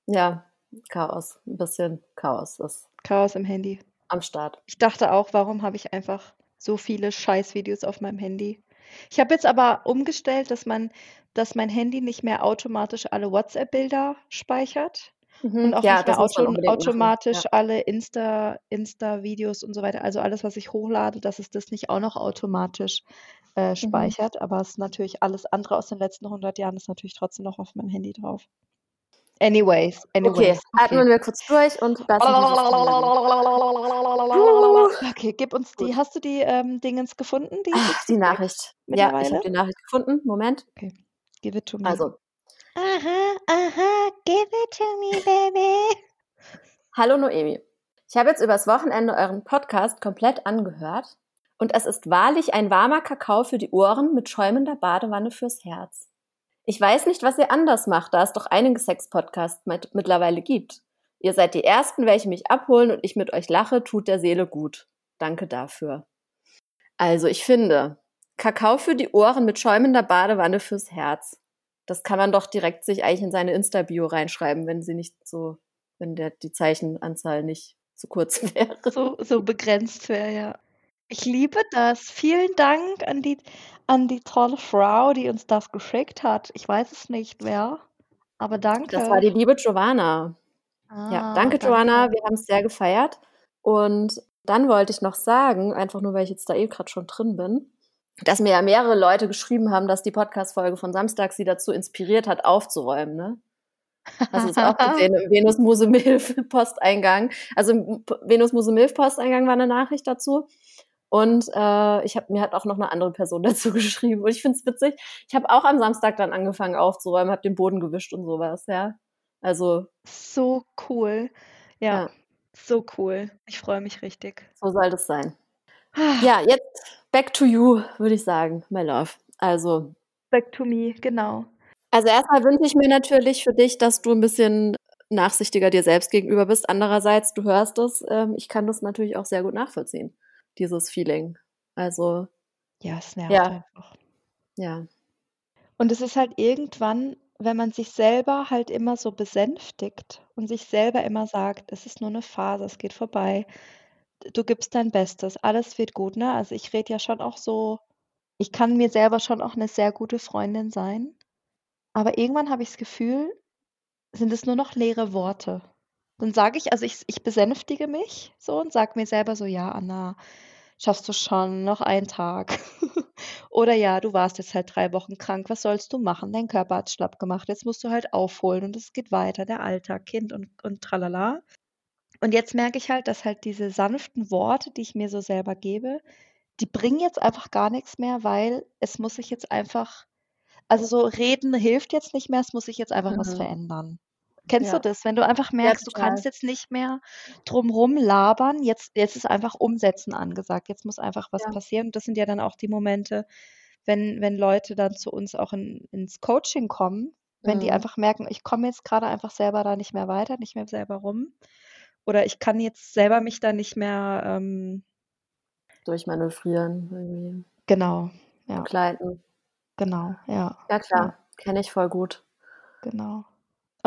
Ja, Chaos. Ein bisschen Chaos ist. Chaos im Handy. Am Start. Ich dachte auch, warum habe ich einfach so viele Scheißvideos auf meinem Handy? Ich habe jetzt aber umgestellt, dass man dass mein Handy nicht mehr automatisch alle WhatsApp-Bilder speichert mhm. und auch ja, nicht mehr auto automatisch ja. alle Insta, Insta-Videos und so weiter. Also alles, was ich hochlade, dass es das nicht auch noch automatisch äh, mhm. speichert. Mhm. Aber es ist natürlich alles andere aus den letzten 100 Jahren ist natürlich trotzdem noch auf meinem Handy drauf. Anyways, anyways. Okay, okay. atmen wir kurz durch und das Okay, gib uns die. Hast du die ähm, Dingens gefunden? Die, Ach, die Nachricht. Ja, ich habe die Nachricht gefunden. Moment. Okay. Give it to me. Also. Aha, aha, give it to me, baby. Hallo Noemi. Ich habe jetzt übers Wochenende euren Podcast komplett angehört und es ist wahrlich ein warmer Kakao für die Ohren mit schäumender Badewanne fürs Herz. Ich weiß nicht, was ihr anders macht, da es doch einige Sex-Podcasts mit, mittlerweile gibt. Ihr seid die Ersten, welche mich abholen und ich mit euch lache, tut der Seele gut. Danke dafür. Also ich finde, Kakao für die Ohren mit schäumender Badewanne fürs Herz. Das kann man doch direkt sich eigentlich in seine Insta-Bio reinschreiben, wenn sie nicht so, wenn der, die Zeichenanzahl nicht zu kurz wäre. So, so begrenzt wäre, ja. Ich liebe das. Vielen Dank an die, an die tolle Frau, die uns das geschickt hat. Ich weiß es nicht, wer, aber danke. Das war die liebe Giovanna. Ah, ja, danke, danke. Joanna. Wir haben es sehr gefeiert. Und dann wollte ich noch sagen, einfach nur, weil ich jetzt da eh gerade schon drin bin, dass mir ja mehrere Leute geschrieben haben, dass die Podcast-Folge von Samstag sie dazu inspiriert hat, aufzuräumen, ne? Hast du es auch gesehen im Venus Muse Milf Posteingang? Also im Venus Muse Milf Posteingang war eine Nachricht dazu. Und äh, ich habe mir hat auch noch eine andere Person dazu geschrieben. Und ich finde es witzig. Ich habe auch am Samstag dann angefangen aufzuräumen, habe den Boden gewischt und sowas, ja. Also. So cool. Ja, ja. so cool. Ich freue mich richtig. So soll das sein. ja, jetzt back to you, würde ich sagen, my love. Also. Back to me, genau. Also erstmal wünsche ich mir natürlich für dich, dass du ein bisschen nachsichtiger dir selbst gegenüber bist. Andererseits, du hörst es, ähm, ich kann das natürlich auch sehr gut nachvollziehen, dieses Feeling. Also. Ja, es nervt ja. einfach. Ja. Und es ist halt irgendwann, wenn man sich selber halt immer so besänftigt und sich selber immer sagt, es ist nur eine Phase, es geht vorbei, du gibst dein Bestes, alles wird gut, ne? Also ich rede ja schon auch so, ich kann mir selber schon auch eine sehr gute Freundin sein, aber irgendwann habe ich das Gefühl, sind es nur noch leere Worte. Dann sage ich, also ich, ich besänftige mich so und sage mir selber so, ja, Anna, schaffst du schon, noch einen Tag. Oder ja, du warst jetzt halt drei Wochen krank, was sollst du machen? Dein Körper hat schlapp gemacht, jetzt musst du halt aufholen und es geht weiter, der Alltag, Kind und, und tralala. Und jetzt merke ich halt, dass halt diese sanften Worte, die ich mir so selber gebe, die bringen jetzt einfach gar nichts mehr, weil es muss sich jetzt einfach, also so reden hilft jetzt nicht mehr, es muss sich jetzt einfach was Mhm. verändern. Kennst du Ja. das, wenn du einfach merkst, du kannst jetzt nicht mehr drumrum labern, jetzt jetzt ist einfach Umsetzen angesagt. Jetzt muss einfach was Ja. passieren. Und das sind ja dann auch die Momente, wenn wenn Leute dann zu uns auch in ins Coaching kommen, wenn die Mhm. einfach merken: „Ich komme jetzt grade einfach selber da nicht mehr weiter, nicht mehr selber rum.“ Oder ich kann jetzt selber mich da nicht mehr, ähm Durchmanövrieren irgendwie. Genau, ja. Begleiten. Genau, ja. Ja Ja. klar, kenne ich voll gut. Genau.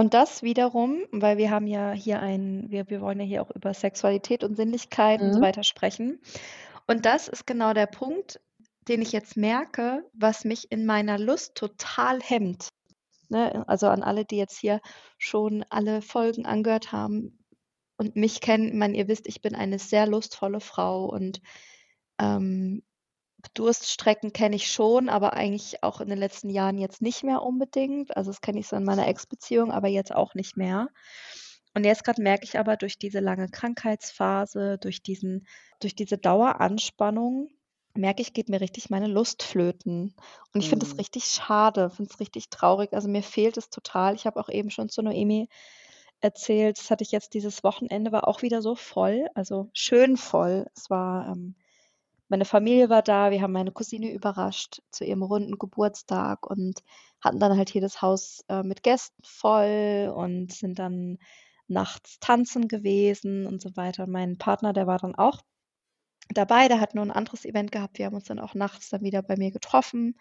Und das wiederum weil wir haben ja hier ein wir wir wollen ja hier auch über Sexualität und Sinnlichkeit und so Mhm. weiter sprechen. Und das ist genau der Punkt, den ich jetzt merke, was mich in meiner Lust total hemmt, ne? Also, an alle, die jetzt hier schon alle Folgen angehört haben und mich kennen, ich meine, ihr wisst, ich bin eine sehr lustvolle Frau und, ähm, Durststrecken kenne ich schon, aber eigentlich auch in den letzten Jahren jetzt nicht mehr unbedingt. Also, das kenne ich so in meiner Ex-Beziehung, aber jetzt auch nicht mehr. Und jetzt grad merke ich aber durch diese lange Krankheitsphase, durch diesen durch diese Daueranspannung, merke ich, geht mir richtig meine Lust flöten. Und ich finde das Mhm. richtig schade, finde es richtig traurig. Also, mir fehlt es total. Ich habe auch eben schon zu Noemi erzählt, das hatte ich jetzt dieses Wochenende, war auch wieder so voll, also schön voll. Es war, ähm meine Familie war da, wir haben meine Cousine überrascht zu ihrem runden Geburtstag und hatten dann halt hier das Haus, äh, mit Gästen voll und sind dann nachts tanzen gewesen und so weiter. Und mein Partner, der war dann auch dabei, der hat nur 'n anderes Event gehabt. Wir haben uns dann auch nachts dann wieder bei mir getroffen.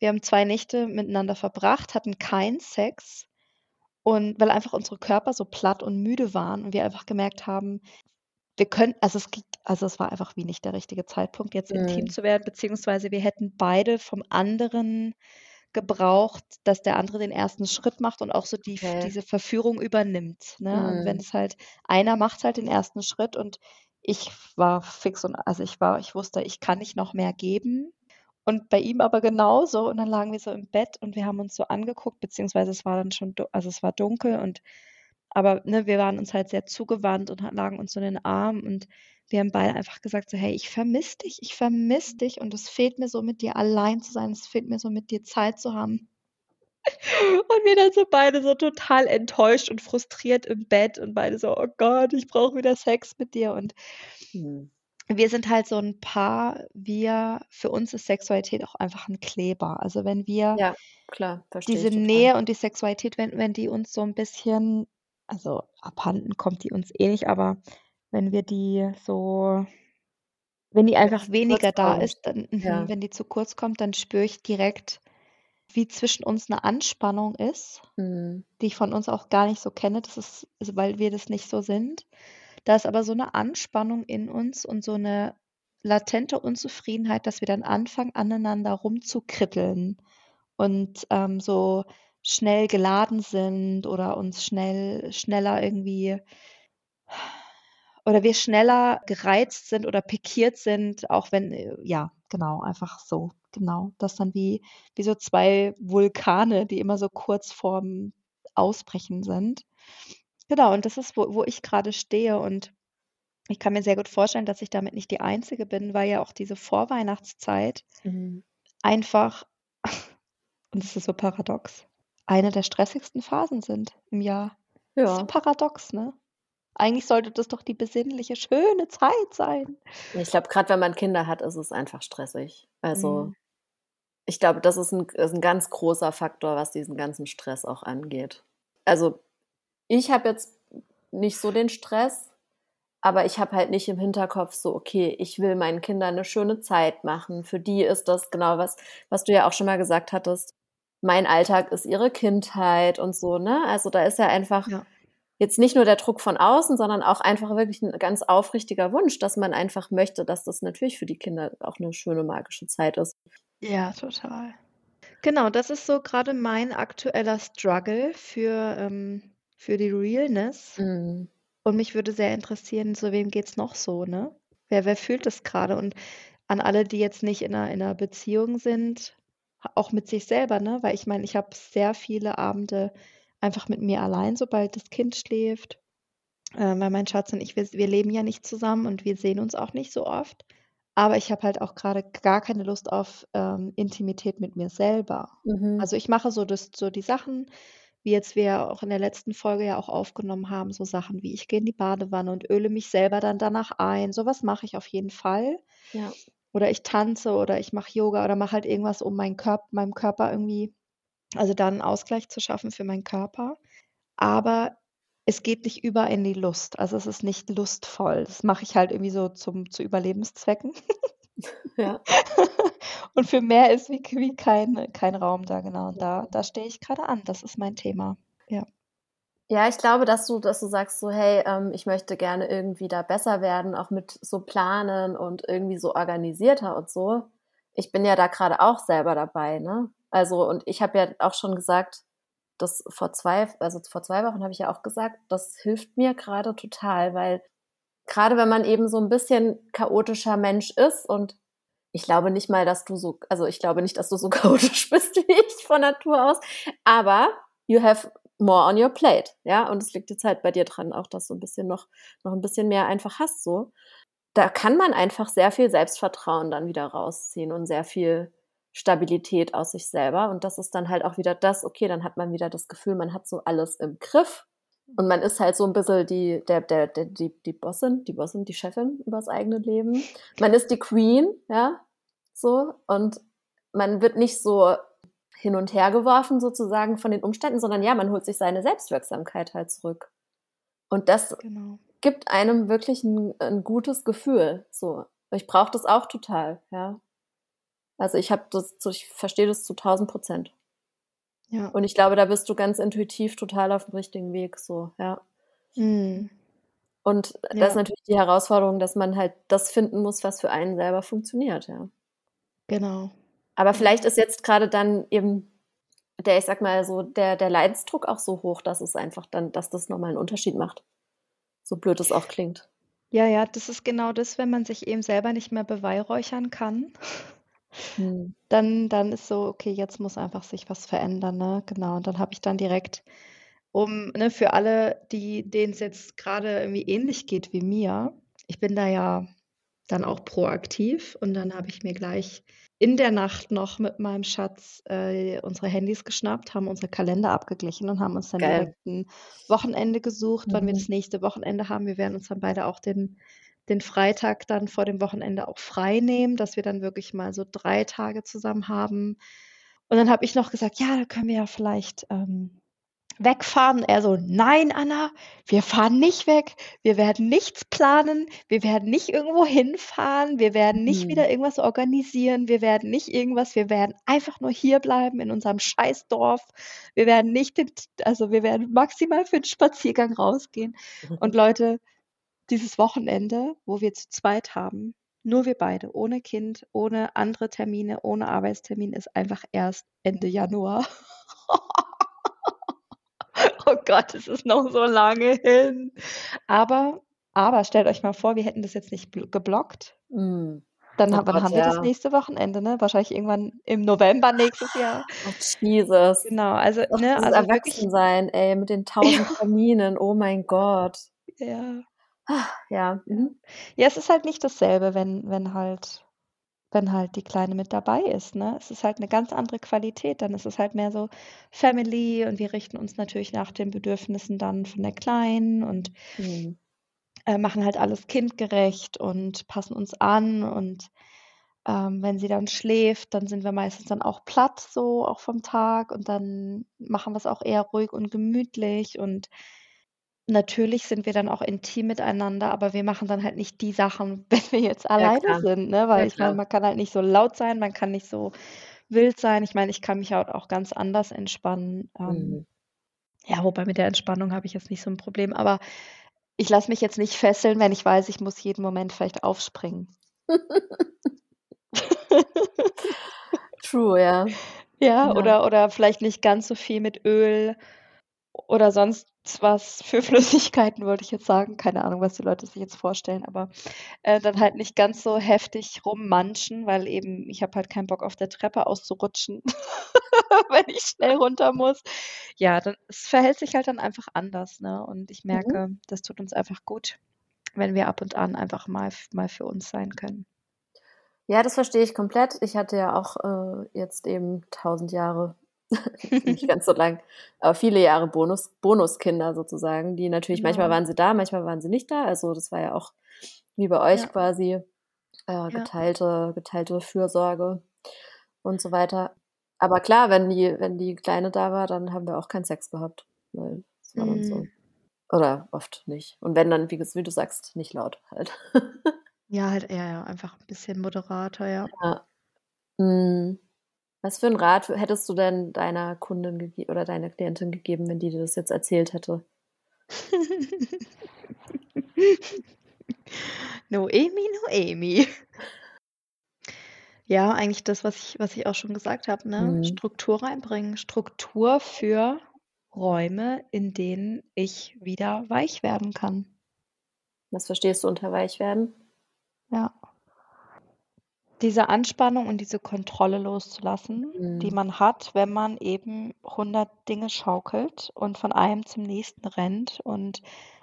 Wir haben 2 Nächte miteinander verbracht, hatten keinen Sex und weil einfach unsere Körper so platt und müde waren und wir einfach gemerkt haben, wir können also, es also, es war einfach wie nicht der richtige Zeitpunkt, jetzt intim Mhm. zu werden, beziehungsweise wir hätten beide vom anderen gebraucht, dass der andere den ersten Schritt macht und auch so die Okay. diese Verführung übernimmt, ne? Und wenn Mhm. es halt einer macht halt den ersten Schritt und ich war fix und also, ich war ich wusste, ich kann nicht noch mehr geben und bei ihm aber genauso. Und dann lagen wir so im Bett und wir haben uns so angeguckt, beziehungsweise es war dann schon also, es war dunkel und aber, ne, wir waren uns halt sehr zugewandt und lagen uns so in den Armen und wir haben beide einfach gesagt so: „Hey, ich vermisse dich, ich vermisse dich und es fehlt mir so, mit dir allein zu sein. Es fehlt mir so, mit dir Zeit zu haben.“ Und wir dann so beide so total enttäuscht und frustriert im Bett und beide so: „Oh Gott, ich brauche wieder Sex mit dir.“ Und Mhm. wir sind halt so 'n Paar, wir für uns ist Sexualität auch einfach 'n Kleber. Also, wenn wir Ja, klar, diese. Nähe und die Sexualität, wenn wenn die uns so 'n bisschen also, abhanden kommt die uns eh nicht, aber wenn wir die so wenn die einfach weniger da kommt. ist, dann mhm, Ja. wenn die zu kurz kommt, dann spüre ich direkt, wie zwischen uns 'ne Anspannung ist, Mhm. die ich von uns auch gar nicht so kenne. Das ist also, weil wir das nicht so sind. Da ist aber so 'ne Anspannung in uns und so 'ne latente Unzufriedenheit, dass wir dann anfangen, aneinander rumzukritteln und, ähm, so schnell geladen sind oder uns schnell schneller irgendwie oder wir schneller gereizt sind oder pikiert sind, auch wenn äh, ja, genau, einfach so, genau. Das dann wie wie so 2 Vulkane, die immer so kurz vorm Ausbrechen sind. Genau, und das ist, wo wo ich grade stehe und ich kann mir sehr gut vorstellen, dass ich damit nicht die Einzige bin, weil ja auch diese Vorweihnachtszeit Mhm. einfach und das ist so paradox, eine der stressigsten Phasen sind im Jahr. Ist so Ja. paradox, ne? Eigentlich sollte das doch die besinnliche, schöne Zeit sein. Ich glaube, grad wenn man Kinder hat, ist es einfach stressig. Also, Mhm. ich glaube, das ist 'n ist 'n ganz großer Faktor, was diesen ganzen Stress auch angeht. Also, ich habe jetzt nicht so den Stress, aber ich habe halt nicht im Hinterkopf so: „Okay, ich will meinen Kindern 'ne schöne Zeit machen.“ Für die ist das genau was was du ja auch schon mal gesagt hattest. Mein Alltag ist ihre Kindheit und so, ne? Also, da ist ja einfach Ja. Jetzt nicht nur der Druck von außen, sondern auch einfach wirklich 'n ganz aufrichtiger Wunsch, dass man einfach möchte, dass das natürlich für die Kinder auch 'ne schöne magische Zeit ist. Ja, total. Genau, das ist so grade mein aktueller Struggle für, ähm für die Realness. Mhm. Und mich würde sehr interessieren, so wem geht's noch so, ne? Wer wer fühlt das gerade? Und an alle, die jetzt nicht in einer in 'ner Beziehung sind, auch mit sich selber, ne? Weil ich meine, ich habe sehr viele Abende einfach mit mir allein, sobald das Kind schläft. Äh, weil mein Schatz und ich, wir wir leben ja nicht zusammen und wir sehen uns auch nicht so oft. Aber ich habe halt auch gerade gar keine Lust auf, ähm, Intimität mit mir selber. Mhm. Also, ich mache so das so die Sachen, wie jetzt wir auch in der letzten Folge ja auch aufgenommen haben, so Sachen wie ich gehe in die Badewanne und öle mich selber dann danach ein. So was mache ich auf jeden Fall. Ja. Oder ich tanze oder ich mache Yoga oder mache halt irgendwas, um meinen Körp meinem Körper irgendwie also, da 'n Ausgleich zu schaffen für meinen Körper. Aber es geht nicht über in die Lust. Also, es ist nicht lustvoll. Das mache ich halt irgendwie so zum zu Überlebenszwecken. Ja. Und für mehr ist wie wie kein kein Raum da, genau. Und da da stehe ich grade an. Das ist mein Thema. Ja. Ja, ich glaube, dass du dass du sagst so: „Hey, ähm, ich möchte gerne irgendwie da besser werden, auch mit so Planen und irgendwie so organisierter und so.“ Ich bin ja da grade auch selber dabei, ne? Also, und ich habe ja auch schon gesagt, das vor 2 also, vor 2 Wochen habe ich ja auch gesagt, das hilft mir grade total, weil grade wenn man eben so 'n bisschen chaotischer Mensch ist und ich glaube nicht mal, dass du so also, ich glaube nicht, dass du so chaotisch bist wie ich von Natur aus, aber you have more on your plate, ja? Und es liegt jetzt halt bei dir dran auch, dass du 'n bisschen noch noch 'n bisschen mehr einfach hast so. Da kann man einfach sehr viel Selbstvertrauen dann wieder rausziehen und sehr viel Stabilität aus sich selber. Und das ist dann halt auch wieder das okay, dann hat man wieder das Gefühl, man hat so alles im Griff und man ist halt so 'n bisschen die der der der die die Bossin die Bossin, die Chefin übers eigene Leben. Man ist die Queen, ja, so. Und man wird nicht so hin und hergeworfen sozusagen von den Umständen, sondern ja, man holt sich seine Selbstwirksamkeit halt zurück. Und das Genau. gibt einem wirklich 'n 'n gutes Gefühl, so. Ich brauche das auch total, ja. Also, ich habe das ich verstehe das zu 1.000 %. Ja. Und ich glaube, da bist du ganz intuitiv total aufm richtigen Weg so, ja. Mhm. Und da ist Ja. natürlich die Herausforderung, dass man halt das finden muss, was für einen selber funktioniert, ja. Genau. Aber Ja. vielleicht ist jetzt grade dann eben der ich sage mal so, der der Leidensdruck auch so hoch, dass es einfach dann dass das noch mal 'n Unterschied macht. So blöd es auch klingt. Ja, ja, das ist genau das, wenn man sich eben selber nicht mehr beweihräuchern kann, Mhm. dann dann ist so: „Okay, jetzt muss einfach sich was verändern“, ne? Genau. Und dann habe ich dann direkt um ne, für alle, die denen's jetzt grade irgendwie ähnlich geht wie mir ich bin da ja dann auch proaktiv und dann habe ich mir gleich in der Nacht noch mit meinem Schatz, äh, unsere Handys geschnappt, haben unsere Kalender abgeglichen und haben uns dann Geil. direkt 'n Wochenende gesucht, wann wir Mhm. das nächste Wochenende haben. Wir werden uns dann beide auch den den Freitag dann vor dem Wochenende auch freinehmen, dass wir dann wirklich mal so 3 Tage zusammen haben. Und dann habe ich noch gesagt: „Ja, da können wir ja vielleicht, ähm, wegfahren.“ Und er so: „Nein, Anna, wir fahren nicht weg. Wir werden nichts planen. Wir werden nicht irgendwo hinfahren. Wir werden nicht Mhm. wieder irgendwas organisieren. Wir werden nicht irgendwas wir werden einfach nur hierbleiben in unserem Scheißdorf. Wir werden nicht den also, wir werden maximal für 'n Spaziergang rausgehen.“ Und Leute, dieses Wochenende, wo wir zu zweit haben, nur wir beide, ohne Kind, ohne andere Termine, ohne Arbeitstermin, ist einfach erst Ende Januar. Oh Gott, es ist noch so lange hin. Aber aber stellt euch mal vor, wir hätten das jetzt nicht bl geblockt. Mhm. Dann Oh ha wann Gott, haben wir das ja. nächste Wochenende, ne? Wahrscheinlich irgendwann im November nächstes Jahr. Oh Jesus. Genau, also, ne, dieses also wirklich Erwachsensein, ey, mit den 1000 Ja. Terminen, oh mein Gott. Ja. Ja, Ja. mhm. Ja, es ist halt nicht dasselbe, wenn wenn halt wenn halt die Kleine mit dabei ist, ne? Es ist halt 'ne ganz andere Qualität. Dann ist es halt mehr so Family und wir richten uns natürlich nach den Bedürfnissen dann von der Kleinen und Mhm. äh, machen halt alles kindgerecht und passen uns an. Und, ähm, wenn sie dann schläft, dann sind wir meistens dann auch platt so, auch vom Tag und dann machen wir's auch eher ruhig und gemütlich. Und natürlich sind wir dann auch intim miteinander, aber wir machen dann halt nicht die Sachen, wenn wir jetzt Ja alleine klar. sind, ne? Ja Weil ich meine, man kann halt nicht so laut sein, man kann nicht so wild sein. Ich meine, ich kann mich halt auch ganz anders entspannen. Ähm, Mhm. ja, wobei mit der Entspannung habe ich jetzt nicht so 'n Problem, aber ich lasse mich jetzt nicht fesseln, wenn ich weiß, ich muss jeden Moment vielleicht aufspringen. True, ja. Ja, Ja. oder oder vielleicht nicht ganz so viel mit Öl oder sonst was für Flüssigkeiten, wollte ich jetzt sagen. Keine Ahnung, was die Leute sich jetzt vorstellen, aber, äh, dann halt nicht ganz so heftig rummanschen, weil eben ich habe halt keinen Bock, auf der Treppe auszurutschen, wenn ich schnell runter muss. Ja, dann es verhält sich halt dann einfach anders, ne? Und ich Mhm. merke, das tut uns einfach gut, wenn wir ab und an einfach mal mal für uns sein können. Ja, das verstehe ich komplett. Ich hatte ja auch, äh, jetzt eben 1000 Jahre, nicht ganz so lang, aber viele Jahre Bonus Bonuskinder sozusagen, die natürlich manchmal Genau. waren sie da, manchmal waren sie nicht da. Also, das war ja auch wie bei euch Ja. quasi, äh, Ja. geteilte geteilte Fürsorge und so weiter. Aber klar, wenn die wenn die Kleine da war, dann haben wir auch keinen Sex gehabt, weil das war dann so. Mhm. Oder oft nicht. Und wenn dann, wie wie du sagst, nicht laut halt. Ja, halt eher ja, einfach 'n bisschen moderater, ja. Ja. Mhm. Was für 'n Rat hättest du denn deiner Kundin oder deiner Klientin gegeben, wenn die dir das jetzt erzählt hätte? Noemi, Noemi. Ja, eigentlich das, was ich was ich auch schon gesagt habe, ne? Mhm. Struktur reinbringen. Struktur für Räume, in denen ich wieder weich werden kann. Was verstehst du unter weich werden? Ja. Diese Anspannung und diese Kontrolle loszulassen, die Mhm. man hat, wenn man eben 100 Dinge schaukelt und von einem zum nächsten rennt und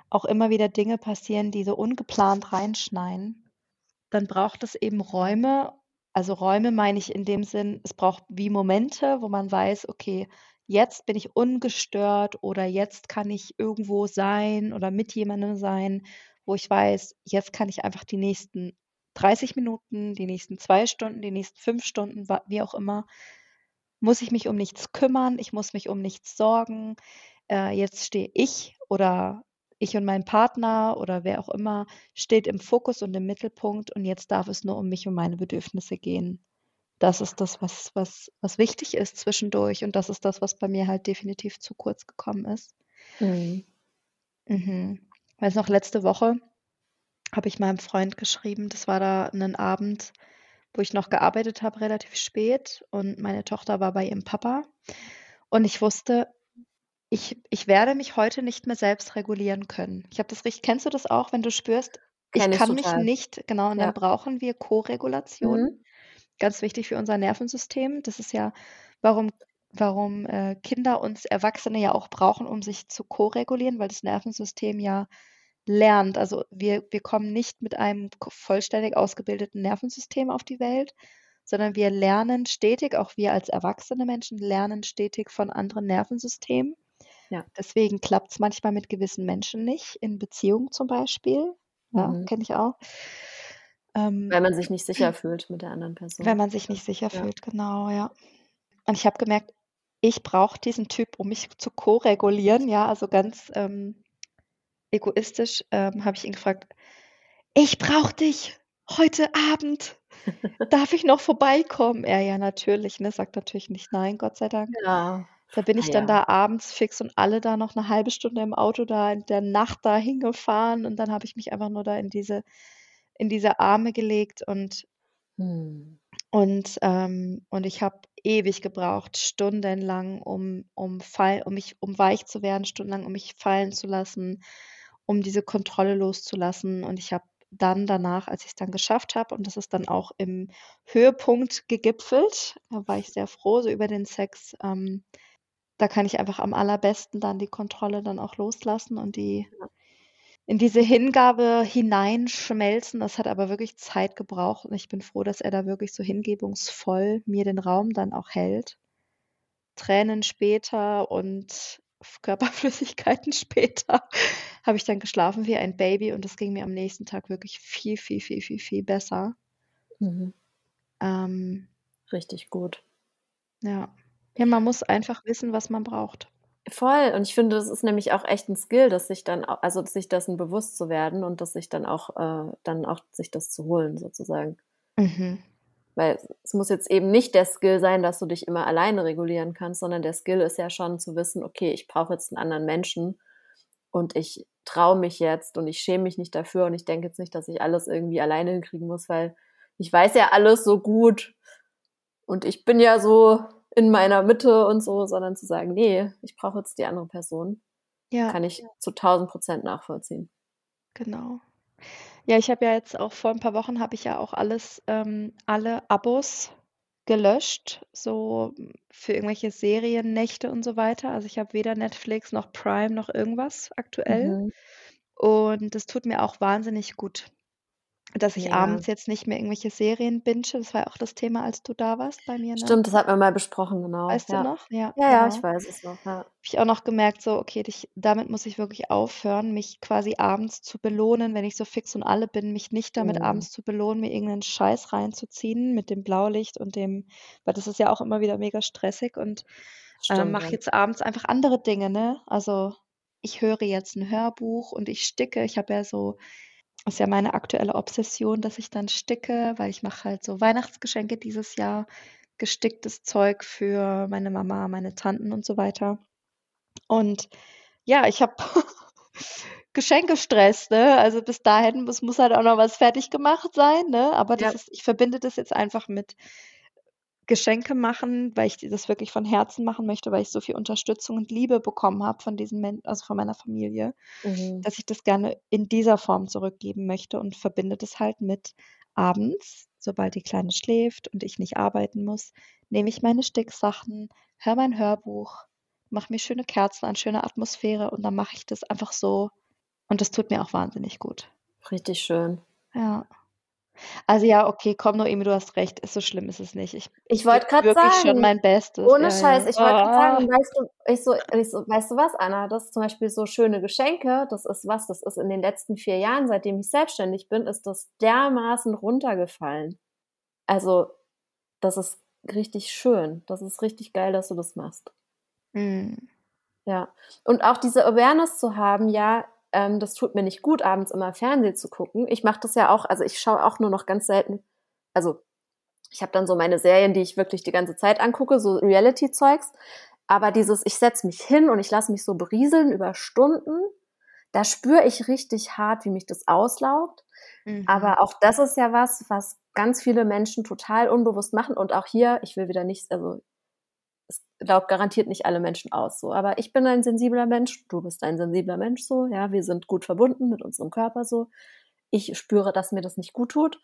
auch immer wieder Dinge passieren, die so ungeplant reinschneien. Dann braucht es eben Räume also, Räume meine ich in dem Sinn, es braucht wie Momente, wo man weiß: „Okay, jetzt bin ich ungestört“ oder „jetzt kann ich irgendwo sein oder mit jemandem sein, wo ich weiß, jetzt kann ich einfach die nächsten 30 Minuten, die nächsten 2 Stunden, die nächsten 5 Stunden, wie auch immer muss ich mich um nichts kümmern, ich muss mich um nichts sorgen. Äh, jetzt stehe ich oder ich und mein Partner oder wer auch immer steht im Fokus und im Mittelpunkt und jetzt darf es nur um mich und meine Bedürfnisse gehen. Das ist das, was was was wichtig ist zwischendurch und das ist das, was bei mir halt definitiv zu kurz gekommen ist. Mhm. Mhm. Weiß noch, letzte Woche habe ich meinem Freund geschrieben, das war da 'nen Abend, wo ich noch gearbeitet habe, relativ spät und meine Tochter war bei ihrem Papa. Und ich wusste, ich ich werde mich heute nicht mehr selbst regulieren können. Ich habe das rich kennst du das auch, wenn du spürst, ich Kenne ich kann mich total. nicht genau, und dann Ja. brauchen wir Koregulation. Mhm. Ganz wichtig für unser Nervensystem. Das ist ja, warum warum, äh, Kinder uns Erwachsene ja auch brauchen, um sich zu koregulieren, weil das Nervensystem ja lernt. Also, wir wir kommen nicht mit einem vollständig ausgebildeten Nervensystem auf die Welt, sondern wir lernen stetig auch wir als erwachsene Menschen lernen stetig von anderen Nervensystemen. Ja. Deswegen klappt's manchmal mit gewissen Menschen nicht, in Beziehungen zum Beispiel. Ja, Mhm. kenne ich auch. Ähm Weil man sich nicht sicher fühlt mit der anderen Person. Wenn man sich nicht sicher Ja. fühlt, genau, ja. Und ich habe gemerkt, ich brauche diesen Typ, um mich zu koregulieren, ja, also ganz, ähm, egoistisch, ähm, habe ich ihn gefragt: „Ich brauche dich heute Abend. Darf ich noch vorbeikommen?“ Er: „Ja, natürlich“, ne, sagt natürlich nicht nein, Gott sei Dank. Ja. Da bin ich dann ja. da abends fix und alle da noch 'ne halbe Stunde im Auto da in der Nacht da hingefahren und dann habe ich mich einfach nur da in diese in diese Arme gelegt und Mhm. und, ähm und ich habe ewig gebraucht, stundenlang, um um fall um mich um weich zu werden, stundenlang, um mich fallen zu lassen, um diese Kontrolle loszulassen. Und ich habe dann danach, als ich's dann geschafft habe und das ist dann auch im Höhepunkt gegipfelt, da war ich sehr froh so über den Sex, ähm, da kann ich einfach am allerbesten dann die Kontrolle dann auch loslassen und die in diese Hingabe hineinschmelzen. Das hat aber wirklich Zeit gebraucht und ich bin froh, dass er da wirklich so hingebungsvoll mir den Raum dann auch hält. Tränen später und Körperflüssigkeiten später habe ich dann geschlafen wie ein Baby und es ging mir am nächsten Tag wirklich viel, viel, viel, viel, viel besser. Mhm. Ähm Richtig gut. Ja. Ja, man muss einfach wissen, was man braucht. Voll. Und ich finde, das ist nämlich auch echt 'n Skill, dass sich dann also, sich dessen bewusst zu werden und dass sich dann auch äh, dann auch sich das zu holen sozusagen. Mhm. Weil es muss jetzt eben nicht der Skill sein, dass du dich immer alleine regulieren kannst, sondern der Skill ist ja schon zu wissen: „Okay, ich brauche jetzt 'n anderen Menschen und ich traue mich jetzt und ich schäme mich nicht dafür und ich denke jetzt nicht, dass ich alles irgendwie alleine hinkriegen muss, weil ich weiß ja alles so gut und ich bin ja so in meiner Mitte und so, sondern zu sagen, nee, ich brauche jetzt die andere Person. Ja. Kann ich zu 1000 Prozent nachvollziehen. Genau. Ja, ich habe ja jetzt auch vor ein paar Wochen habe ich ja auch alles, ähm, alle Abos gelöscht, so für irgendwelche Seriennächte und so weiter. Also ich habe weder Netflix noch Prime noch irgendwas aktuell. Mhm. Und das tut mir auch wahnsinnig gut, dass ich Mega. abends jetzt nicht mehr irgendwelche Serien binge. Das war ja auch das Thema, als du da warst bei mir, ne? Stimmt, das hatten wir mal besprochen, genau. Weißt ja. du noch? Ja, Ja, ja, genau. ich weiß es noch. Ja. Habe ich auch noch gemerkt, so, okay, dich, damit muss ich wirklich aufhören, mich quasi abends zu belohnen, wenn ich so fix und alle bin, mich nicht damit Mhm. abends zu belohnen, mir irgendeinen Scheiß reinzuziehen mit dem Blaulicht und dem, weil das ist ja auch immer wieder mega stressig und Stimmt. mache ja. jetzt abends einfach andere Dinge, ne? Also ich höre jetzt ein Hörbuch und ich sticke. Ich habe ja so, ist ja meine aktuelle Obsession, dass ich dann sticke, weil ich mache halt so Weihnachtsgeschenke dieses Jahr, gesticktes Zeug für meine Mama, meine Tanten und so weiter. Und ja, ich habe Geschenkestress, ne? Also bis dahin muss, muss halt auch noch was fertig gemacht sein, ne? Aber das Ja. ist, ich verbinde das jetzt einfach mit Geschenke machen, weil ich das wirklich von Herzen machen möchte, weil ich so viel Unterstützung und Liebe bekommen habe von diesen Menschen, also von meiner Familie, Mhm. dass ich das gerne in dieser Form zurückgeben möchte und verbinde das halt mit abends, sobald die Kleine schläft und ich nicht arbeiten muss, nehme ich meine Sticksachen, höre mein Hörbuch, mache mir schöne Kerzen an, schöne Atmosphäre und dann mache ich das einfach so und das tut mir auch wahnsinnig gut. Richtig schön. Ja. Also ja, okay, komm Noemi, du hast recht, ist so schlimm ist es nicht. Ich, Ich wollte gerade wirklich schon sagen, mein Bestes. ohne ja, Scheiß, ja. ich wollte gerade Ah. sagen, weißt du, ich so, ich so, weißt du was, Anna, das ist zum Beispiel so schöne Geschenke, das ist was, das ist in den letzten vier Jahren, seitdem ich selbstständig bin, ist das dermaßen runtergefallen. Also, das ist richtig schön. Das ist richtig geil, dass du das machst. Mm. Ja. Und auch diese Awareness zu haben, ja, ähm, das tut mir nicht gut, abends immer Fernsehen zu gucken. Ich mache das ja auch, also ich schaue auch nur noch ganz selten, also ich habe dann so meine Serien, die ich wirklich die ganze Zeit angucke, so Reality-Zeugs. Aber dieses, ich setze mich hin und ich lasse mich so berieseln über Stunden, da spüre ich richtig hart, wie mich das auslaugt. Mhm. Aber auch das ist ja was, was ganz viele Menschen total unbewusst machen. Und auch hier, ich will wieder nicht, also es laugt garantiert nicht alle Menschen aus so. Aber ich bin ein sensibler Mensch, du bist ein sensibler Mensch so, ja, wir sind gut verbunden mit unserem Körper so. Ich spüre, dass mir das nicht gut tut.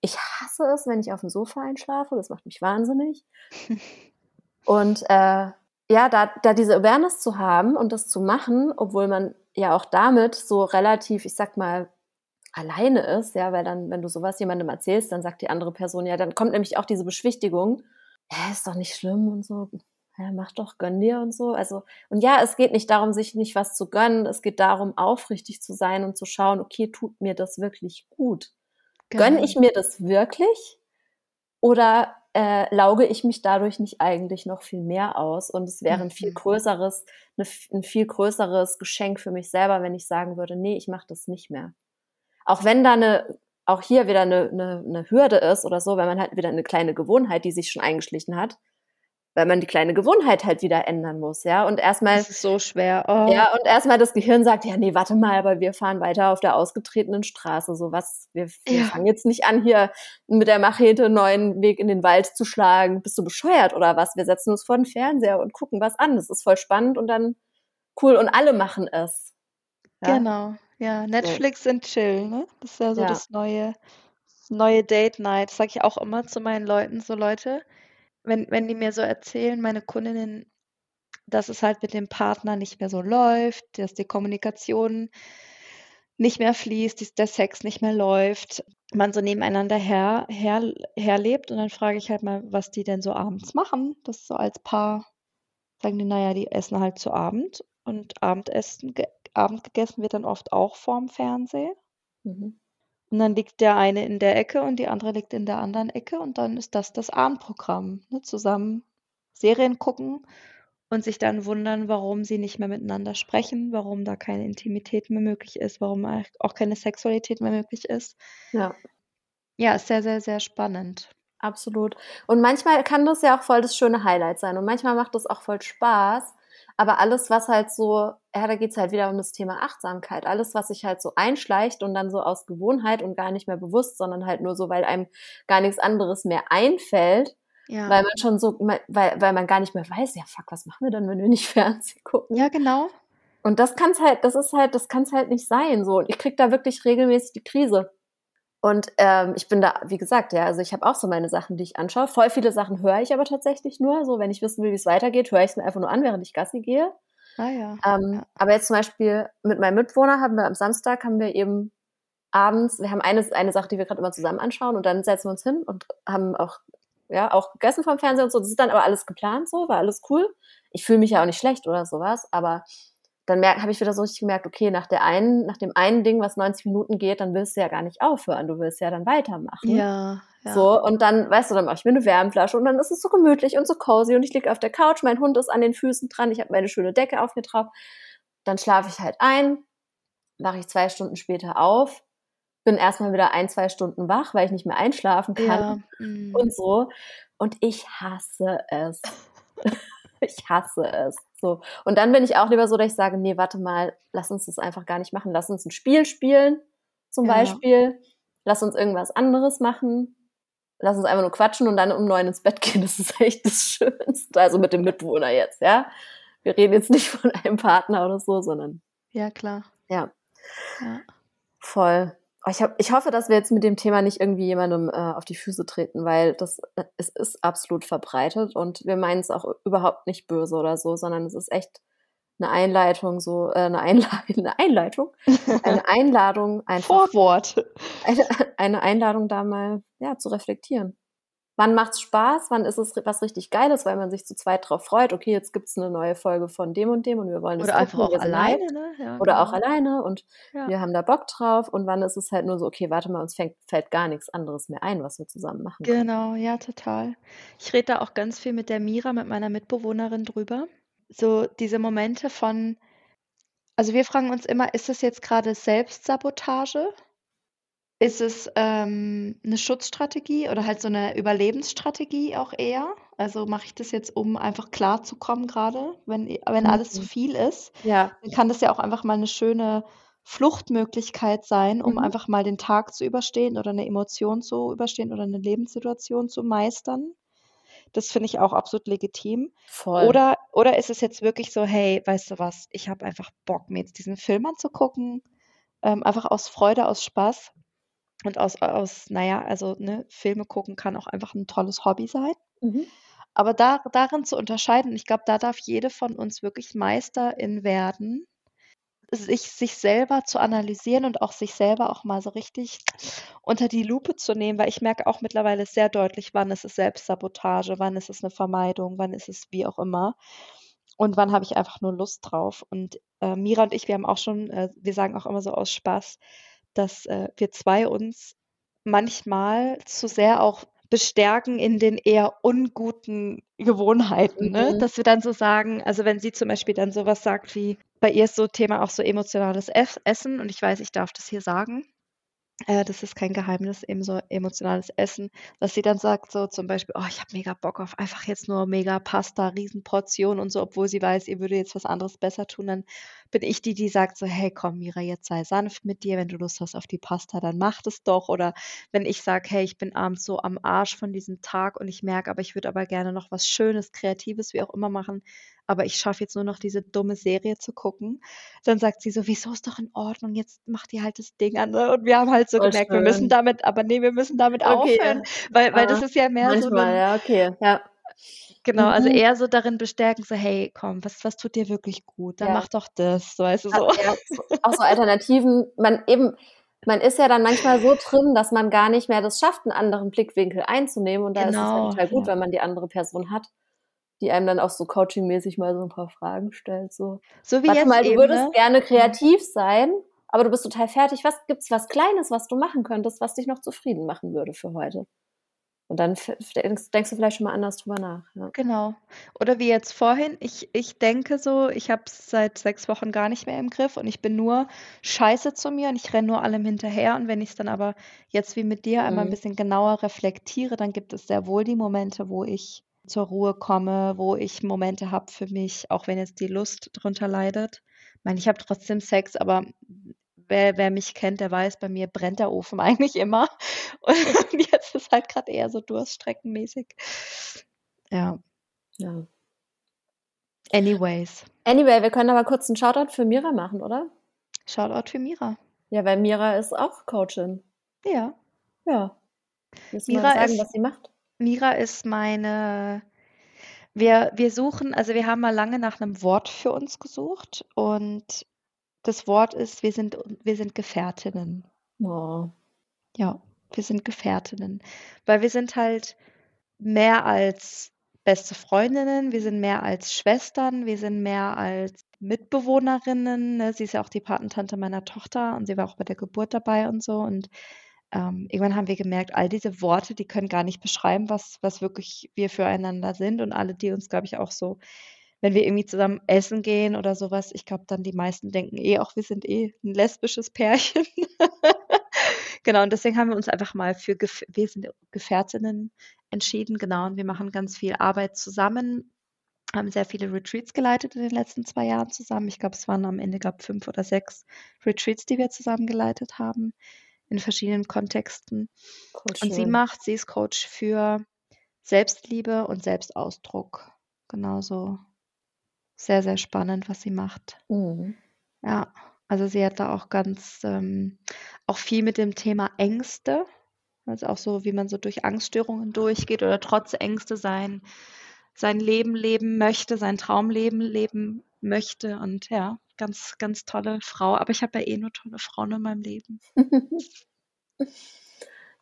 Ich hasse es, wenn ich auf dem Sofa einschlafe, das macht mich wahnsinnig. Und äh, ja, da, da diese Awareness zu haben und das zu machen, obwohl man ja auch damit so relativ, ich sag mal, alleine ist, ja, weil dann, wenn du sowas jemandem erzählst, dann sagt die andere Person, ja, dann kommt nämlich auch diese Beschwichtigung, ja, ist doch nicht schlimm und so, ja, mach doch, gönn dir und so. Also, und ja, es geht nicht darum, sich nicht was zu gönnen, es geht darum, aufrichtig zu sein und zu schauen, okay, tut mir das wirklich gut? Gönne Genau. ich mir das wirklich? Oder äh, lauge ich mich dadurch nicht eigentlich noch viel mehr aus? Und es wäre ein viel Mhm. größeres, eine, ein viel größeres Geschenk für mich selber, wenn ich sagen würde, nee, ich mache das nicht mehr. Auch wenn da eine, auch hier wieder eine, eine, eine Hürde ist oder so, weil man halt wieder eine kleine Gewohnheit, die sich schon eingeschlichen hat, weil man die kleine Gewohnheit halt wieder ändern muss, ja. Und erstmal Das ist so schwer. Oh. ja, und erstmal das Gehirn sagt, ja, nee, warte mal, aber wir fahren weiter auf der ausgetretenen Straße. So was, wir, wir Ja. fangen jetzt nicht an, hier mit der Machete einen neuen Weg in den Wald zu schlagen. Bist du bescheuert oder was? Wir setzen uns vor den Fernseher und gucken was an. Das ist voll spannend und dann cool. Und alle machen es. Ja? Genau. Ja, Netflix und Chill, ne? Das ist ja so Ja. das neue, das neue Date Night. Das sage ich auch immer zu meinen Leuten, so Leute, wenn, wenn die mir so erzählen, meine Kundinnen, dass es halt mit dem Partner nicht mehr so läuft, dass die Kommunikation nicht mehr fließt, dass der Sex nicht mehr läuft, man so nebeneinander her, her, herlebt und dann frage ich halt mal, was die denn so abends machen. Das so als Paar, sagen die, naja, die essen halt zu Abend und Abendessen, Abend gegessen wird dann oft auch vorm Fernsehen. Mhm. Und dann liegt der eine in der Ecke und die andere liegt in der anderen Ecke und dann ist das das Abendprogramm. Ne? Zusammen Serien gucken und sich dann wundern, warum sie nicht mehr miteinander sprechen, warum da keine Intimität mehr möglich ist, warum auch keine Sexualität mehr möglich ist. Ja. Ja, ist sehr, sehr, sehr spannend. Absolut. Und manchmal kann das ja auch voll das schöne Highlight sein. Und manchmal macht das auch voll Spaß. Aber alles, was halt so, ja, da geht's halt wieder um das Thema Achtsamkeit. Alles, was sich halt so einschleicht und dann so aus Gewohnheit und gar nicht mehr bewusst, sondern halt nur so, weil einem gar nichts anderes mehr einfällt, Ja. Weil man schon so, weil, weil man gar nicht mehr weiß, ja fuck, was machen wir dann, wenn wir nicht Fernsehen gucken? Ja, genau. Und das kann's halt, das ist halt, das kann's halt nicht sein. So. Und ich krieg da wirklich regelmäßig die Krise. Und ähm, ich bin da, wie gesagt, ja, also ich habe auch so meine Sachen, die ich anschaue. Voll viele Sachen höre ich aber tatsächlich nur. So, wenn ich wissen will, wie es weitergeht, höre ich es mir einfach nur an, während ich Gassi gehe. Ah ja. Ähm, ja. Aber jetzt zum Beispiel mit meinem Mitwohner haben wir am Samstag haben wir eben abends, wir haben eine, eine Sache, die wir gerade immer zusammen anschauen und dann setzen wir uns hin und haben auch, ja, auch gegessen vom Fernseher und so. Das ist dann aber alles geplant so, war alles cool. Ich fühle mich ja auch nicht schlecht oder sowas, aber dann habe ich wieder so richtig gemerkt, okay, nach der einen, nach dem einen Ding, was 90 Minuten geht, dann willst du ja gar nicht aufhören, du willst ja dann weitermachen. Ja, ja. So, und dann, weißt du, dann mache ich mir eine Wärmflasche und dann ist es so gemütlich und so cozy und ich liege auf der Couch, mein Hund ist an den Füßen dran, ich habe meine schöne Decke auf mir drauf. Dann schlafe ich halt ein, mache ich zwei Stunden später auf, bin erstmal wieder ein, zwei Stunden wach, weil ich nicht mehr einschlafen kann Ja. mm. und so. Und ich hasse es. ich hasse es. So. Und dann bin ich auch lieber so, dass ich sage, nee, warte mal, lass uns das einfach gar nicht machen. Lass uns ein Spiel spielen, zum Ja. Beispiel. Lass uns irgendwas anderes machen. Lass uns einfach nur quatschen und dann um neun ins Bett gehen. Das ist echt das Schönste. Also mit dem Mitbewohner jetzt, ja. Wir reden jetzt nicht von einem Partner oder so, sondern Ja, klar. ja, Ja. voll. Oh, Ich, hab, ich hoffe, dass wir jetzt mit dem Thema nicht irgendwie jemandem äh, auf die Füße treten, weil das äh, es ist absolut verbreitet und wir meinen es auch überhaupt nicht böse oder so, sondern es ist echt eine Einleitung, so äh, eine, Einla eine Einleitung, eine Einladung, einfach Vorwort. eine, eine Einladung, da mal ja zu reflektieren. Wann macht's Spaß? Wann ist es was richtig Geiles, weil man sich zu zweit drauf freut? Okay, jetzt gibt's eine neue Folge von dem und dem und wir wollen das Oder einfach auch alleine, ne? Ja, Oder auch genau. alleine und Ja. wir haben da Bock drauf und wann ist es halt nur so, okay, warte mal, uns fängt, fällt gar nichts anderes mehr ein, was wir zusammen machen können. Genau, ja, total. Ich rede da auch ganz viel mit der Mira, mit meiner Mitbewohnerin drüber. So diese Momente von, also wir fragen uns immer, ist es jetzt gerade Selbstsabotage? Ist es ähm, eine Schutzstrategie oder halt so eine Überlebensstrategie auch eher? Also mache ich das jetzt, um einfach klarzukommen gerade, wenn, wenn alles zu Mhm. viel ist? Ja, Dann kann das ja auch einfach mal eine schöne Fluchtmöglichkeit sein, um Mhm. einfach mal den Tag zu überstehen oder eine Emotion zu überstehen oder eine Lebenssituation zu meistern. Das finde ich auch absolut legitim. voll. Oder, oder ist es jetzt wirklich so, hey, weißt du was, ich habe einfach Bock, mir jetzt diesen Film anzugucken, ähm, einfach aus Freude, aus Spaß und aus, aus, naja, also ne, Filme gucken kann auch einfach ein tolles Hobby sein. Mhm. Aber da, darin zu unterscheiden, ich glaube, da darf jede von uns wirklich Meisterin werden, sich, sich selber zu analysieren und auch sich selber auch mal so richtig unter die Lupe zu nehmen, weil ich merke auch mittlerweile sehr deutlich, wann ist es Selbstsabotage, wann ist es eine Vermeidung, wann ist es wie auch immer und wann habe ich einfach nur Lust drauf. Und äh, Mira und ich, wir haben auch schon, äh, wir sagen auch immer so aus Spaß, dass äh, wir zwei uns manchmal zu sehr auch bestärken in den eher unguten Gewohnheiten, ne? Mhm. Dass wir dann so sagen, also wenn sie zum Beispiel dann sowas sagt wie, bei ihr ist so Thema auch so emotionales Ess- Essen und ich weiß, ich darf das hier sagen. Äh, das ist kein Geheimnis, eben so emotionales Essen, dass sie dann sagt so zum Beispiel, oh, ich habe mega Bock auf einfach jetzt nur mega Pasta, Riesenportion und so, obwohl sie weiß, ihr würde jetzt was anderes besser tun, dann bin ich die, die sagt so, hey, komm, Mira, jetzt sei sanft mit dir, wenn du Lust hast auf die Pasta, dann mach das doch. Oder wenn ich sage, hey, ich bin abends so am Arsch von diesem Tag und ich merke, aber ich würde aber gerne noch was Schönes, Kreatives, wie auch immer machen, aber ich schaffe jetzt nur noch diese dumme Serie zu gucken, dann sagt sie so, wieso ist doch in Ordnung, jetzt mach dir halt das Ding an. Ne? Und wir haben halt so Voll gemerkt, wir müssen schön. damit, aber nee, wir müssen damit Okay. aufhören, weil, weil das Ah, ist ja mehr so Manchmal, ein, ja, okay. Ja. Genau, also Mhm. eher so darin bestärken, so, hey, komm, was, was tut dir wirklich gut? Dann Ja. mach doch das, weißt du, so. ja, auch so Alternativen. Man eben, man ist ja dann manchmal so drin, dass man gar nicht mehr das schafft, einen anderen Blickwinkel einzunehmen. Und da ist es ja Genau, total gut, ja. wenn man die andere Person hat, die einem dann auch so coachingmäßig mal so ein paar Fragen stellt. So, So wie warte jetzt mal, du eben, würdest ne? gerne kreativ sein, aber du bist total fertig. Was gibt's was Kleines, was du machen könntest, was dich noch zufrieden machen würde für heute? Und dann denkst, denkst du vielleicht schon mal anders drüber nach. Ja. Genau. Oder wie jetzt vorhin, ich, ich denke so, ich habe es seit sechs Wochen gar nicht mehr im Griff und ich bin nur scheiße zu mir und ich renne nur allem hinterher. Und wenn ich es dann aber jetzt wie mit dir einmal ein Mhm. bisschen genauer reflektiere, dann gibt es sehr wohl die Momente, wo ich zur Ruhe komme, wo ich Momente habe für mich, auch wenn jetzt die Lust drunter leidet. Ich meine, ich habe trotzdem Sex, aber wer, wer mich kennt, der weiß, bei mir brennt der Ofen eigentlich immer. Und jetzt ist halt gerade eher so durststreckenmäßig. Ja. Ja. Anyways. Anyway, wir können aber kurz einen Shoutout für Mira machen, oder? Shoutout für Mira. Ja, weil Mira ist auch Coachin. Ja. Ja. Müssen Mira sagen, ist- was sie macht? Mira ist meine. Wir, wir suchen, also wir haben mal lange nach einem Wort für uns gesucht und das Wort ist, wir sind, wir sind Gefährtinnen. Oh. Ja, wir sind Gefährtinnen, weil wir sind halt mehr als beste Freundinnen, wir sind mehr als Schwestern, wir sind mehr als Mitbewohnerinnen. Ne? Sie ist ja auch die Patentante meiner Tochter und sie war auch bei der Geburt dabei und so. Und ähm, irgendwann haben wir gemerkt, all diese Worte, die können gar nicht beschreiben, was, was wirklich wir füreinander sind. Und alle, die uns, glaube ich, auch so, wenn wir irgendwie zusammen essen gehen oder sowas, ich glaube, dann die meisten denken eh auch, wir sind eh ein lesbisches Pärchen. Genau, und deswegen haben wir uns einfach mal für, Gef wir sind Gefährtinnen entschieden, genau, und wir machen ganz viel Arbeit zusammen, haben sehr viele Retreats geleitet in den letzten zwei Jahren zusammen. Ich glaube, es waren am Ende, glaube fünf oder sechs Retreats, die wir zusammen geleitet haben, in verschiedenen Kontexten. Voll Und sie schön. macht, sie ist Coach für Selbstliebe und Selbstausdruck. Genauso sehr, sehr spannend, was sie macht. Mhm. Ja, also sie hat da auch ganz, ähm, auch viel mit dem Thema Ängste, also auch so, wie man so durch Angststörungen durchgeht oder trotz Ängste sein, sein Leben leben möchte, sein Traumleben leben möchte und ja, ganz, ganz tolle Frau. Aber ich habe ja eh nur tolle Frauen in meinem Leben.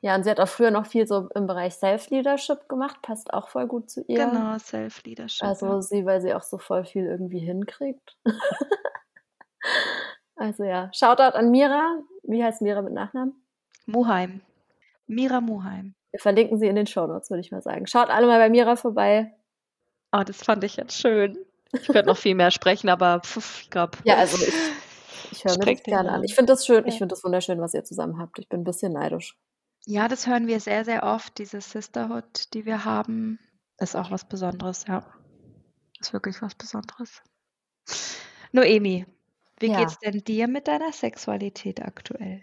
Ja, und sie hat auch früher noch viel so im Bereich Self-Leadership gemacht, passt auch voll gut zu ihr. Genau, Self-Leadership. Also ja. sie, weil sie auch so voll viel irgendwie hinkriegt. also ja, Shoutout an Mira. Wie heißt Mira mit Nachnamen? Muheim. Mira Muheim. Wir verlinken sie in den Shownotes, würde ich mal sagen. Schaut alle mal bei Mira vorbei. Oh, das fand ich jetzt schön. Ich könnte noch viel mehr sprechen, aber pf, ich glaube. Ja, also ich, ich höre mir das gerne an. Rahmen. Ich finde das schön, ich Ja. finde das wunderschön, was ihr zusammen habt. Ich bin ein bisschen neidisch. Ja, das hören wir sehr, sehr oft, diese Sisterhood, die wir haben. Ist auch was Besonderes, ja. Ist wirklich was Besonderes. Noemi, wie Ja. geht's denn dir mit deiner Sexualität aktuell?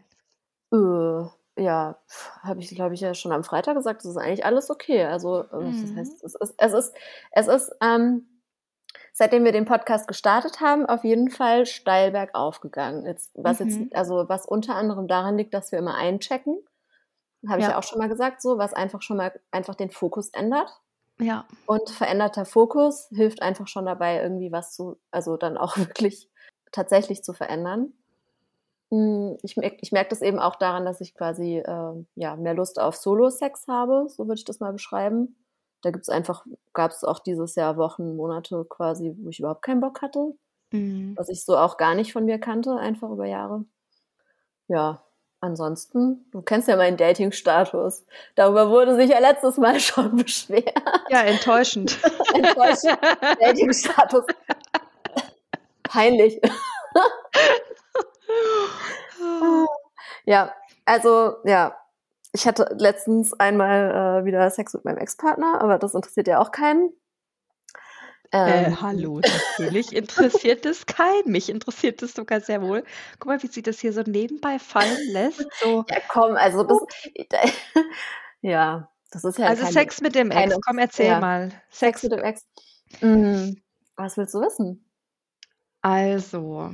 Äh, ja, habe ich, glaube ich, ja schon am Freitag gesagt, es ist eigentlich alles okay. Also, ähm, das Mhm. heißt, es ist, es ist, es ist, ähm, seitdem wir den Podcast gestartet haben, auf jeden Fall steil bergauf gegangen. Jetzt, was Mhm. jetzt, also was unter anderem daran liegt, dass wir immer einchecken. Habe ich Ja. ja auch schon mal gesagt, so, was einfach schon mal einfach den Fokus ändert. Ja, Und veränderter Fokus hilft einfach schon dabei, irgendwie was zu, also dann auch wirklich tatsächlich zu verändern. Hm, Ich, ich merke das eben auch daran, dass ich quasi ähm, ja, mehr Lust auf Solo-Sex habe, so würde ich das mal beschreiben. Da gibt's einfach, gab es auch dieses Jahr Wochen, Monate quasi, wo ich überhaupt keinen Bock hatte, mhm. was ich so auch gar nicht von mir kannte, einfach über Jahre. Ja, ansonsten, du kennst ja meinen Dating-Status. Darüber wurde sich ja letztes Mal schon beschwert. ja, enttäuschend. Enttäuschend. Dating-Status. Peinlich. Ja, also ja, ich hatte letztens einmal äh, wieder Sex mit meinem Ex-Partner, aber das interessiert ja auch keinen. Äh, Ähm, hallo, natürlich interessiert es keinen. Mich interessiert es sogar sehr wohl. Guck mal, wie sie das hier so nebenbei fallen lässt. So. ja, komm, also das, ja, das ist ja Also keine- Sex mit dem Ex. Komm, erzähl ja. mal. Sex Sex. mit dem Ex. Mm, was willst du wissen? Also,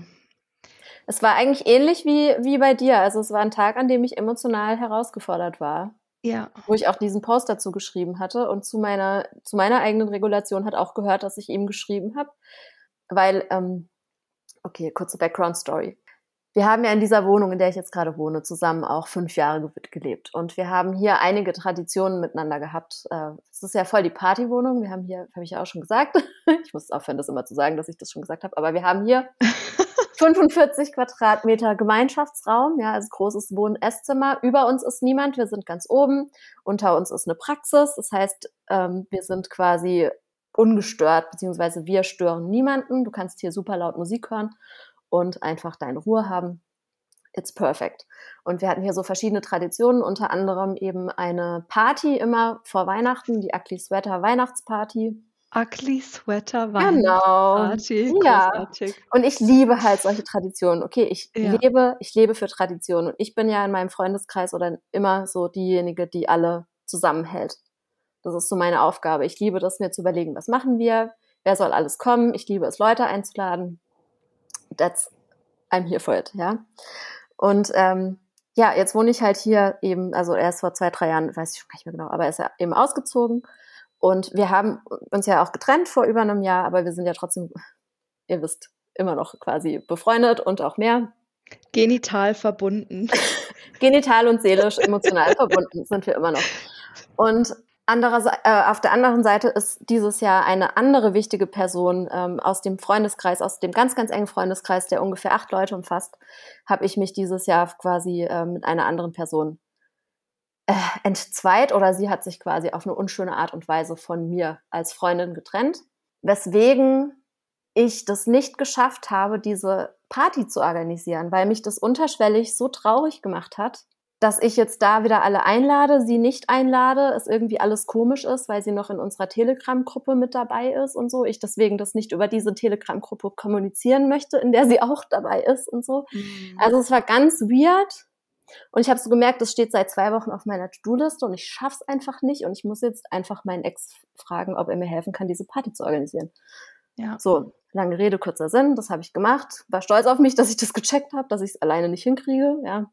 Es war eigentlich ähnlich wie, wie bei dir. Also es war ein Tag, an dem ich emotional herausgefordert war. Ja. wo ich auch diesen Post dazu geschrieben hatte. Und zu meiner, zu meiner eigenen Regulation hat auch gehört, dass ich ihm geschrieben habe. Weil, ähm, okay, kurze Background-Story. Wir haben ja in dieser Wohnung, in der ich jetzt gerade wohne, zusammen auch fünf Jahre ge- gelebt. Und wir haben hier einige Traditionen miteinander gehabt. Äh, Es ist ja voll die Partywohnung. Wir haben hier, habe ich ja auch schon gesagt, ich muss aufhören, das immer zu sagen, dass ich das schon gesagt habe, aber wir haben hier 45 Quadratmeter Gemeinschaftsraum, ja, also großes Wohn- und Esszimmer. Über uns ist niemand, wir sind ganz oben. Unter uns ist eine Praxis, das heißt, ähm, wir sind quasi ungestört, beziehungsweise wir stören niemanden. Du kannst hier super laut Musik hören und einfach deine Ruhe haben. It's perfect. Und wir hatten hier so verschiedene Traditionen, unter anderem eben eine Party immer vor Weihnachten, die Ugly Sweater Weihnachtsparty. Ugly Sweater Genau. Weihnachtsparty. Ja. Großartig. Und ich liebe halt solche Traditionen. Okay, ich Ja. lebe, ich lebe für Traditionen. Und ich bin ja in meinem Freundeskreis oder immer so diejenige, die alle zusammenhält. Das ist so meine Aufgabe. Ich liebe das, mir zu überlegen, was machen wir, wer soll alles kommen. Ich liebe es, Leute einzuladen. That's, I'm here for it, ja. Und ähm, ja, jetzt wohne ich halt hier eben, also erst vor zwei, drei Jahren, weiß ich schon gar nicht mehr genau, aber er ist ja eben ausgezogen. Und wir haben uns ja auch getrennt vor über einem Jahr, aber wir sind ja trotzdem, ihr wisst, immer noch quasi befreundet und auch mehr. Genital verbunden. Genital und seelisch, emotional verbunden sind wir immer noch. Und andererseits, äh, auf der anderen Seite ist dieses Jahr eine andere wichtige Person ähm, aus dem Freundeskreis, aus dem ganz, ganz engen Freundeskreis, der ungefähr acht Leute umfasst, habe ich mich dieses Jahr quasi äh, mit einer anderen Person äh, entzweit oder sie hat sich quasi auf eine unschöne Art und Weise von mir als Freundin getrennt, weswegen ich das nicht geschafft habe, diese Party zu organisieren, weil mich das unterschwellig so traurig gemacht hat, dass ich jetzt da wieder alle einlade, sie nicht einlade, es irgendwie alles komisch ist, weil sie noch in unserer Telegram-Gruppe mit dabei ist und so. Ich deswegen das nicht über diese Telegram-Gruppe kommunizieren möchte, in der sie auch dabei ist und so. Also es war ganz weird. Und ich habe so gemerkt, das steht seit zwei Wochen auf meiner To-Do-Liste und ich schaff's einfach nicht. Und ich muss jetzt einfach meinen Ex fragen, ob er mir helfen kann, diese Party zu organisieren. Ja. So, lange Rede, kurzer Sinn, das habe ich gemacht. War stolz auf mich, dass ich das gecheckt habe, dass ich es alleine nicht hinkriege, ja.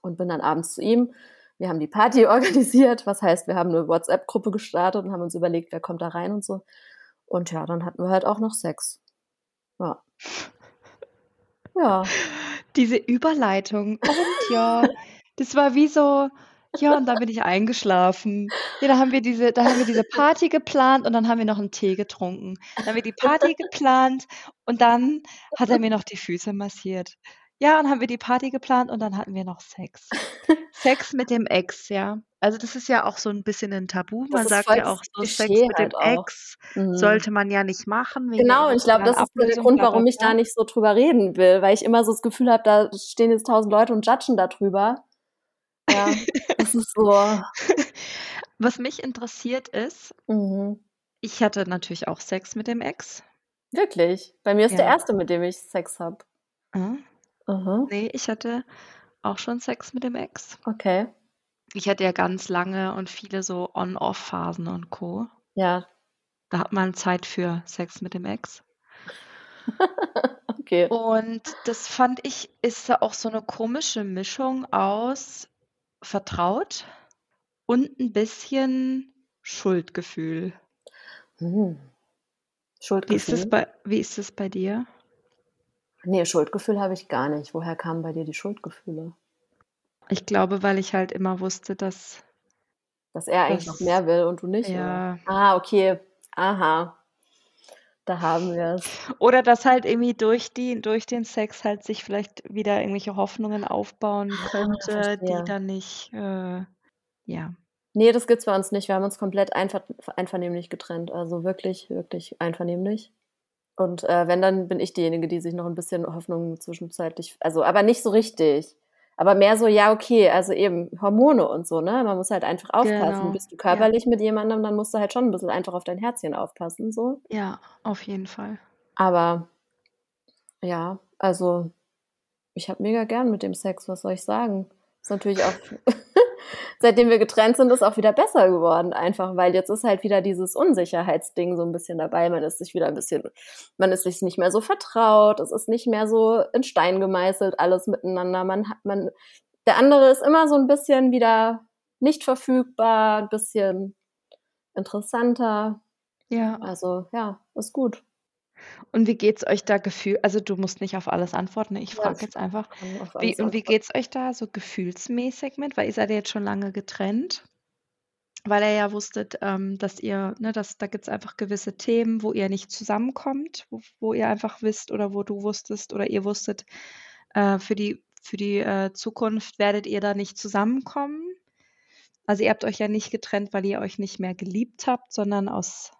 Und bin dann abends zu ihm. Wir haben die Party organisiert, was heißt, wir haben eine WhatsApp-Gruppe gestartet und haben uns überlegt, wer kommt da rein und so. Und ja, dann hatten wir halt auch noch Sex. Ja. Ja. Diese Überleitung. Und ja, das war wie so, ja, und dann bin ich eingeschlafen. Ja, da haben wir diese, da haben wir diese Party geplant und dann haben wir noch einen Tee getrunken. Dann haben wir die Party geplant und dann hat er mir noch die Füße massiert. Ja, und haben wir die Party geplant und dann hatten wir noch Sex. Sex mit dem Ex, ja. Also das ist ja auch so ein bisschen ein Tabu. Man sagt ja auch so, Sex mit dem halt. Ex Mhm. sollte man ja nicht machen. Genau, der und ich glaube, das ist der Grund, warum ich da nicht so drüber reden will, weil ich immer so das Gefühl habe, da stehen jetzt tausend Leute und judgen da drüber. Ja, das ist so. Was mich interessiert ist, Mhm. ich hatte natürlich auch Sex mit dem Ex. Wirklich. Bei mir ist der Ja. erste, mit dem ich Sex habe. Ah, Mhm. nee, ich hatte auch schon Sex mit dem Ex. Okay. Ich hatte ja ganz lange und viele so On-Off-Phasen und Co. Ja, Da hat man Zeit für Sex mit dem Ex. okay. Und das fand ich, ist ja auch so eine komische Mischung aus vertraut und ein bisschen Schuldgefühl. Hm. Wie ist das Schuldgefühl? bei, wie ist das bei dir? Nee, Schuldgefühl habe ich gar nicht. Woher kamen bei dir die Schuldgefühle? Ich glaube, weil ich halt immer wusste, dass, Dass er eigentlich noch dass, mehr will und du nicht, oder? ja, Ah, okay. Aha. Da haben wir es. oder dass halt irgendwie durch die, durch den Sex halt sich vielleicht wieder irgendwelche Hoffnungen aufbauen Ah, könnte, die dann nicht, äh, ja. Nee, das gibt's bei uns nicht. Wir haben uns komplett einver einvernehmlich getrennt. Also wirklich, wirklich einvernehmlich. Und äh, wenn, dann bin ich diejenige, die sich noch ein bisschen Hoffnung zwischenzeitlich, also aber nicht so richtig. Aber mehr so, ja, okay, also eben Hormone und so, ne? Man muss halt einfach aufpassen. Genau, Bist du ja, körperlich mit jemandem, dann musst du halt schon ein bisschen einfach auf dein Herzchen aufpassen, so. ja, auf jeden Fall. Aber ja, also ich habe mega gern mit dem Sex, was soll ich sagen? Ist natürlich auch, seitdem wir getrennt sind, ist auch wieder besser geworden, einfach, weil jetzt ist halt wieder dieses Unsicherheitsding so ein bisschen dabei. Man ist sich wieder ein bisschen, man ist sich nicht mehr so vertraut, es ist nicht mehr so in Stein gemeißelt, alles miteinander. Man hat, man, der andere ist immer so ein bisschen wieder nicht verfügbar, ein bisschen interessanter. Ja. Also ja, ist gut. Und wie geht's euch da gefühl? Also du musst nicht auf alles antworten. Ich Ja, frage ich jetzt einfach, wie und wie geht's euch da so gefühlsmäßig mit? Weil ihr seid ja jetzt schon lange getrennt, weil er ja wusstet, ähm, dass ihr, ne, dass da gibt's einfach gewisse Themen, wo ihr nicht zusammenkommt, wo, wo ihr einfach wisst oder wo du wusstest oder ihr wusstet, äh, für die für die äh, Zukunft werdet ihr da nicht zusammenkommen. Also ihr habt euch ja nicht getrennt, weil ihr euch nicht mehr geliebt habt, sondern aus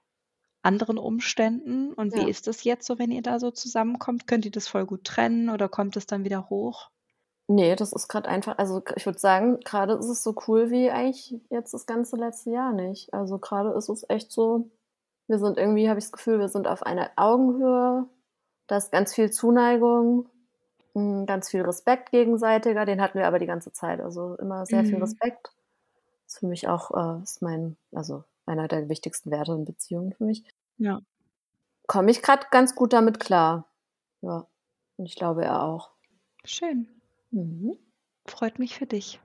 anderen Umständen. Und wie Ja. ist das jetzt so, wenn ihr da so zusammenkommt? Könnt ihr das voll gut trennen oder kommt es dann wieder hoch? Nee, das ist gerade einfach, also ich würde sagen, gerade ist es so cool wie eigentlich jetzt das ganze letzte Jahr nicht. Also gerade ist es echt so, Wir sind irgendwie, habe ich das Gefühl, wir sind auf einer Augenhöhe. Da ist ganz viel Zuneigung, hm, ganz viel Respekt gegenseitiger. Den hatten wir aber die ganze Zeit. Also immer sehr mhm. viel Respekt. Das ist für mich auch, äh, ist mein, also einer der wichtigsten Werte in Beziehungen für mich. Ja. Komme ich gerade ganz gut damit klar. Ja. Und ich glaube, er auch. Schön. Mhm. Freut mich für dich.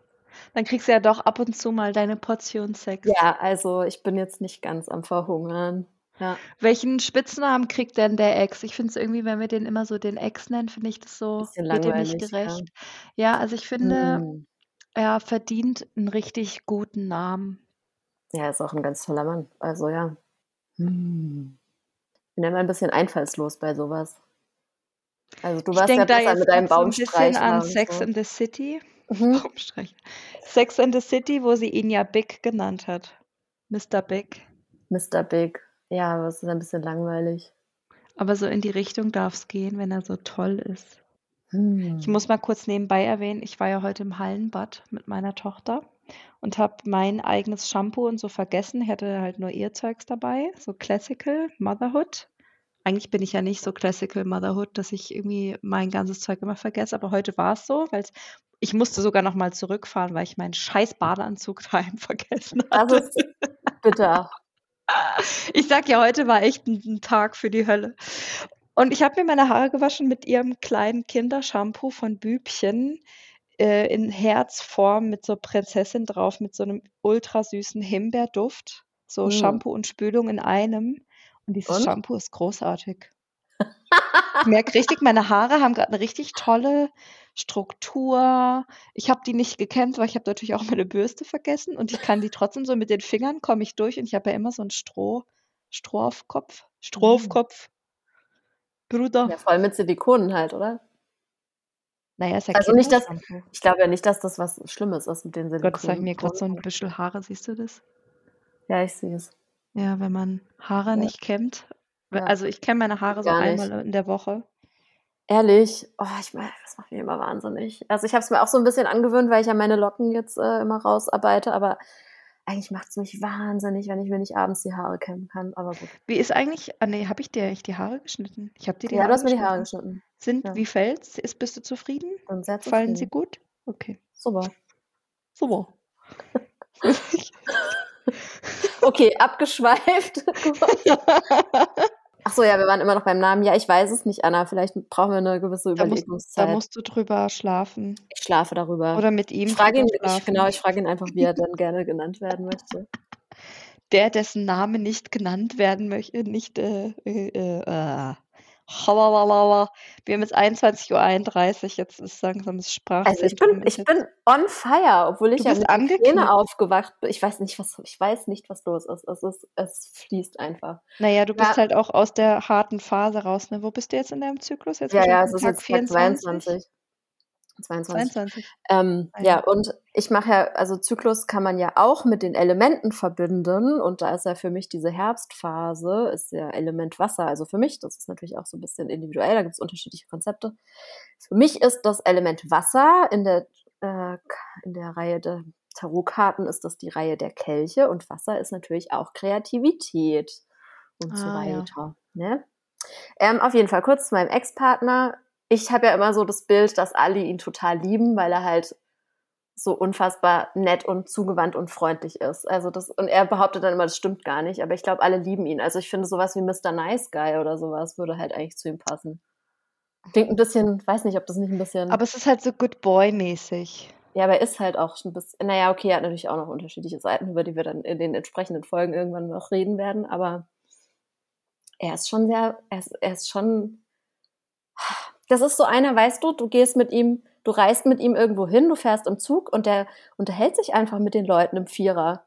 Dann kriegst du ja doch ab und zu mal deine Portion Sex. Ja, also ich bin jetzt nicht ganz am Verhungern. Ja. Welchen Spitznamen kriegt denn der Ex? Ich finde es irgendwie, wenn wir den immer so den Ex nennen, finde ich das so, wird dem nicht gerecht. Ja. ja, also ich finde, mhm. er verdient einen richtig guten Namen. Ja, ist auch ein ganz toller Mann. Also ja. Hm. Ich bin immer ein bisschen einfallslos bei sowas. Also du warst ja besser mit deinem Baumstreich. So ein bisschen an Sex so. in the City. Mhm. Sex in the City, wo sie ihn ja Big genannt hat. Mr. Big. Mr. Big. Ja, das ist ein bisschen langweilig. Aber so in die Richtung darf es gehen, wenn er so toll ist. Hm. Ich muss mal kurz nebenbei erwähnen, ich war ja heute im Hallenbad mit meiner Tochter und habe mein eigenes Shampoo und so vergessen. Ich hatte halt nur ihr Zeugs dabei, so Classical Motherhood. Eigentlich bin ich ja nicht so Classical Motherhood, dass ich irgendwie mein ganzes Zeug immer vergesse, aber heute war es so, weil ich musste sogar noch mal zurückfahren, weil ich meinen scheiß Badeanzug daheim vergessen hatte. Das ist bitter. Ich sag ja, heute war echt ein Tag für die Hölle. Und ich habe mir meine Haare gewaschen mit ihrem kleinen Kindershampoo von Bübchen äh, in Herzform mit so Prinzessin drauf, mit so einem ultra süßen Himbeerduft. So mm. Shampoo und Spülung in einem. Und dieses und? Shampoo ist großartig. ich merke richtig, meine Haare haben gerade eine richtig tolle Struktur. Ich habe die nicht gekämmt, weil ich habe natürlich auch meine Bürste vergessen und ich kann die trotzdem so mit den Fingern komme ich durch und ich habe ja immer so ein Stroh, Stroh auf Kopf, Stroh auf mhm. Kopf. Bruder. Ja, voll mit Silikonen halt, oder? Naja, ist ja also nicht, dass, ich glaube ja nicht, dass das was Schlimmes ist mit den Silikonen. Gott, zeig mir gerade so ein bisschen Haare, siehst du das? Ja, ich sehe es. Ja, wenn man Haare ja. nicht kämmt. Ja. Also ich kämme meine Haare Gar so einmal nicht. in der Woche. Ehrlich, oh, ich meine, das macht mich immer wahnsinnig. Also ich habe es mir auch so ein bisschen angewöhnt, weil ich ja meine Locken jetzt äh, immer rausarbeite, aber eigentlich macht es mich wahnsinnig, wenn ich mir nicht abends die Haare kämmen kann. Aber gut. Wie ist eigentlich, ah nee, habe ich dir echt die Haare geschnitten? Ich habe dir die ja, Haare du hast mir die Haare geschnitten. Sind, ja. wie fällt's? Ist, bist du zufrieden? Bin sehr zufrieden. Fallen sie gut? Okay. Super. Super. okay, abgeschweift. Ach so, ja, wir waren immer noch beim Namen. Ja, ich weiß es nicht, Anna. Vielleicht brauchen wir eine gewisse da Überlegungszeit. Da musst du drüber schlafen. Ich schlafe darüber. Oder mit ihm. Ich frage ihn, ich, genau, ich frage ihn einfach, wie er dann gerne genannt werden möchte. Der, dessen Name nicht genannt werden möchte, nicht äh, äh, äh, wir haben jetzt 21.31 Uhr, jetzt ist langsam das Sprach. Also ich bin, ich bin on fire, obwohl ich du ja mit Zähne aufgewacht bin. Ich weiß nicht, was, ich weiß nicht, was los ist. Es, ist, es fließt einfach. Naja, du bist ja. halt auch aus der harten Phase raus. Ne? Wo bist du jetzt in deinem Zyklus? Jetzt ja, ja, es ist jetzt 24? 22. 22. 22. Ähm, ah, ja. und ich mache ja, also Zyklus kann man ja auch mit den Elementen verbinden und da ist ja für mich diese Herbstphase, ist ja Element Wasser, also für mich, das ist natürlich auch so ein bisschen individuell, da gibt es unterschiedliche Konzepte. Für mich ist das Element Wasser in der, äh, in der Reihe der Tarotkarten ist das die Reihe der Kelche und Wasser ist natürlich auch Kreativität und ah, so weiter. Ja. Ne? Ähm, auf jeden Fall kurz zu meinem Ex-Partner ich habe ja immer so das Bild, dass alle ihn total lieben, weil er halt so unfassbar nett und zugewandt und freundlich ist. Also das, und er behauptet dann immer, das stimmt gar nicht, aber ich glaube, alle lieben ihn. Also ich finde sowas wie Mr. Nice Guy oder sowas würde halt eigentlich zu ihm passen. Klingt ein bisschen, weiß nicht, ob das nicht ein bisschen. Aber es ist halt so Good Boy-mäßig. Ja, aber er ist halt auch ein bisschen, naja, okay, er hat natürlich auch noch unterschiedliche Seiten, über die wir dann in den entsprechenden Folgen irgendwann noch reden werden, aber er ist schon sehr, er ist, er ist schon, das ist so einer, weißt du, du gehst mit ihm, du reist mit ihm irgendwo hin, du fährst im Zug und der unterhält sich einfach mit den Leuten im Vierer.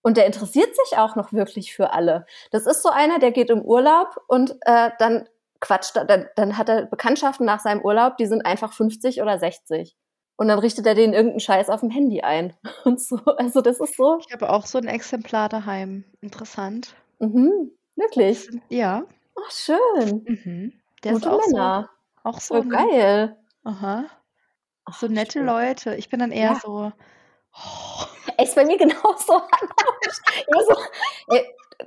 Und der interessiert sich auch noch wirklich für alle. Das ist so einer, der geht im Urlaub und äh, dann quatscht, dann, dann hat er Bekanntschaften nach seinem Urlaub, die sind einfach 50 oder 60. Und dann richtet er denen irgendeinen Scheiß auf dem Handy ein. Und so. Also das ist so. Ich habe auch so ein Exemplar daheim. Interessant. Mhm. Wirklich? Ja. Ach, schön. Mhm. Der Gute ist auch Männer. Auch so. Oh, geil. Aha. So nette. Leute. Ich bin dann eher ja. so. Oh. Ist bei mir genauso. so,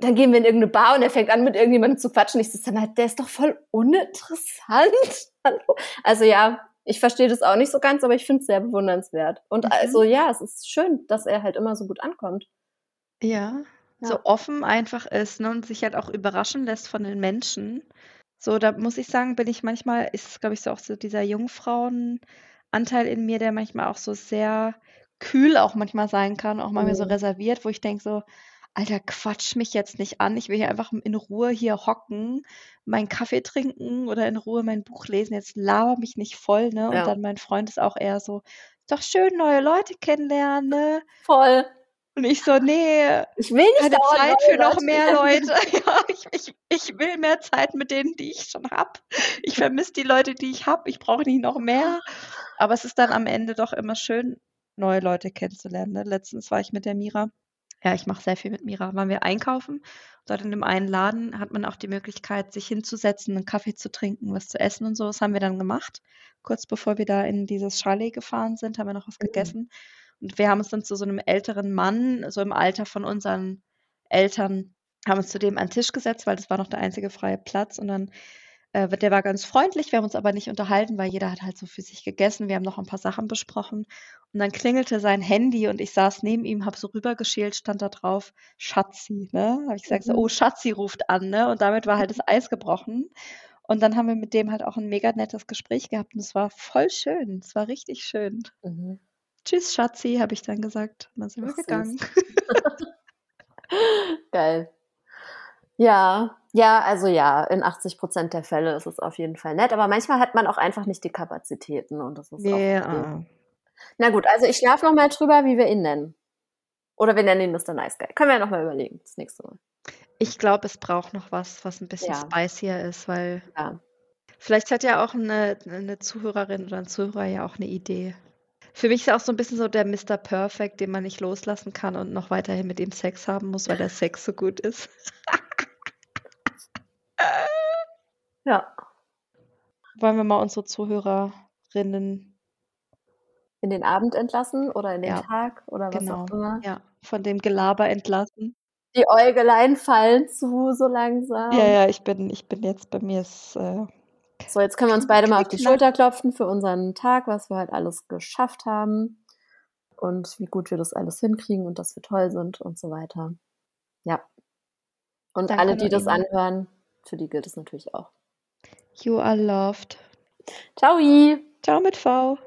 dann gehen wir in irgendeine Bar und er fängt an, mit irgendjemandem zu quatschen. Ich sage, der ist doch voll uninteressant. also ja, ich verstehe das auch nicht so ganz, aber ich finde es sehr bewundernswert. Und mhm. also ja, es ist schön, dass er halt immer so gut ankommt. Ja, ja. so offen einfach ist ne, und sich halt auch überraschen lässt von den Menschen. So, da muss ich sagen, bin ich manchmal, ist glaube ich so auch so dieser Jungfrauenanteil in mir, der manchmal auch so sehr kühl auch manchmal sein kann, auch manchmal mhm. so reserviert, wo ich denke so, Alter, quatsch mich jetzt nicht an. Ich will hier einfach in Ruhe hier hocken, meinen Kaffee trinken oder in Ruhe mein Buch lesen. Jetzt laber mich nicht voll, ne? Und dann mein Freund ist auch eher so, doch schön neue Leute kennenlernen, ne? Voll. Und ich so, nee, ich will nicht keine Zeit für noch Leute. mehr Leute. ja, ich, ich, ich will mehr Zeit mit denen, die ich schon habe. Ich vermisse die Leute, die ich habe. Ich brauche nicht noch mehr. Aber es ist dann am Ende doch immer schön, neue Leute kennenzulernen. Ne? Letztens war ich mit der Mira ja, ich mache sehr viel mit Mira. Waren wir einkaufen. Dort in dem einen Laden hat man auch die Möglichkeit, sich hinzusetzen, einen Kaffee zu trinken, was zu essen und so. Das haben wir dann gemacht. Kurz bevor wir da in dieses Chalet gefahren sind, haben wir noch was mhm. gegessen. Und wir haben uns dann zu so einem älteren Mann, so im Alter von unseren Eltern, haben uns zu dem an den Tisch gesetzt, weil das war noch der einzige freie Platz. Und dann äh, der war ganz freundlich, wir haben uns aber nicht unterhalten, weil jeder hat halt so für sich gegessen. Wir haben noch ein paar Sachen besprochen. Und dann klingelte sein Handy und ich saß neben ihm, habe so rübergeschält, stand da drauf, Schatzi, ne? Habe ich gesagt, mhm. so, oh, Schatzi ruft an, ne? Und damit war halt das Eis gebrochen. Und dann haben wir mit dem halt auch ein mega nettes Gespräch gehabt und es war voll schön. Es war richtig schön. Mhm. Tschüss, Schatzi, habe ich dann gesagt. Und dann sind wir gegangen. Geil. Ja, ja, also ja, in 80 Prozent der Fälle ist es auf jeden Fall nett, aber manchmal hat man auch einfach nicht die Kapazitäten und das ist yeah. auch Na gut, also ich schlafe noch mal drüber, wie wir ihn nennen. Oder wir nennen ihn Mr. Nice Guy. Können wir ja noch mal überlegen, das nächste Mal. Ich glaube, es braucht noch was, was ein bisschen ja. spicier ist, weil ja. vielleicht hat ja auch eine, eine Zuhörerin oder ein Zuhörer ja auch eine Idee. Für mich ist er auch so ein bisschen so der Mr. Perfect, den man nicht loslassen kann und noch weiterhin mit ihm Sex haben muss, weil der Sex so gut ist. Ja. Wollen wir mal unsere Zuhörerinnen in den Abend entlassen oder in den ja, Tag oder was genau. auch immer? Ja, von dem Gelaber entlassen. Die Äugelein fallen zu so langsam. Ja, ja, ich bin, ich bin jetzt bei mir ist, äh, So, jetzt können wir uns beide mal auf die Schulter klopfen für unseren Tag, was wir halt alles geschafft haben und wie gut wir das alles hinkriegen und dass wir toll sind und so weiter. Ja. Und Danke alle, die das anhören, für die gilt es natürlich auch. You are loved. Ciao. Ciao mit V.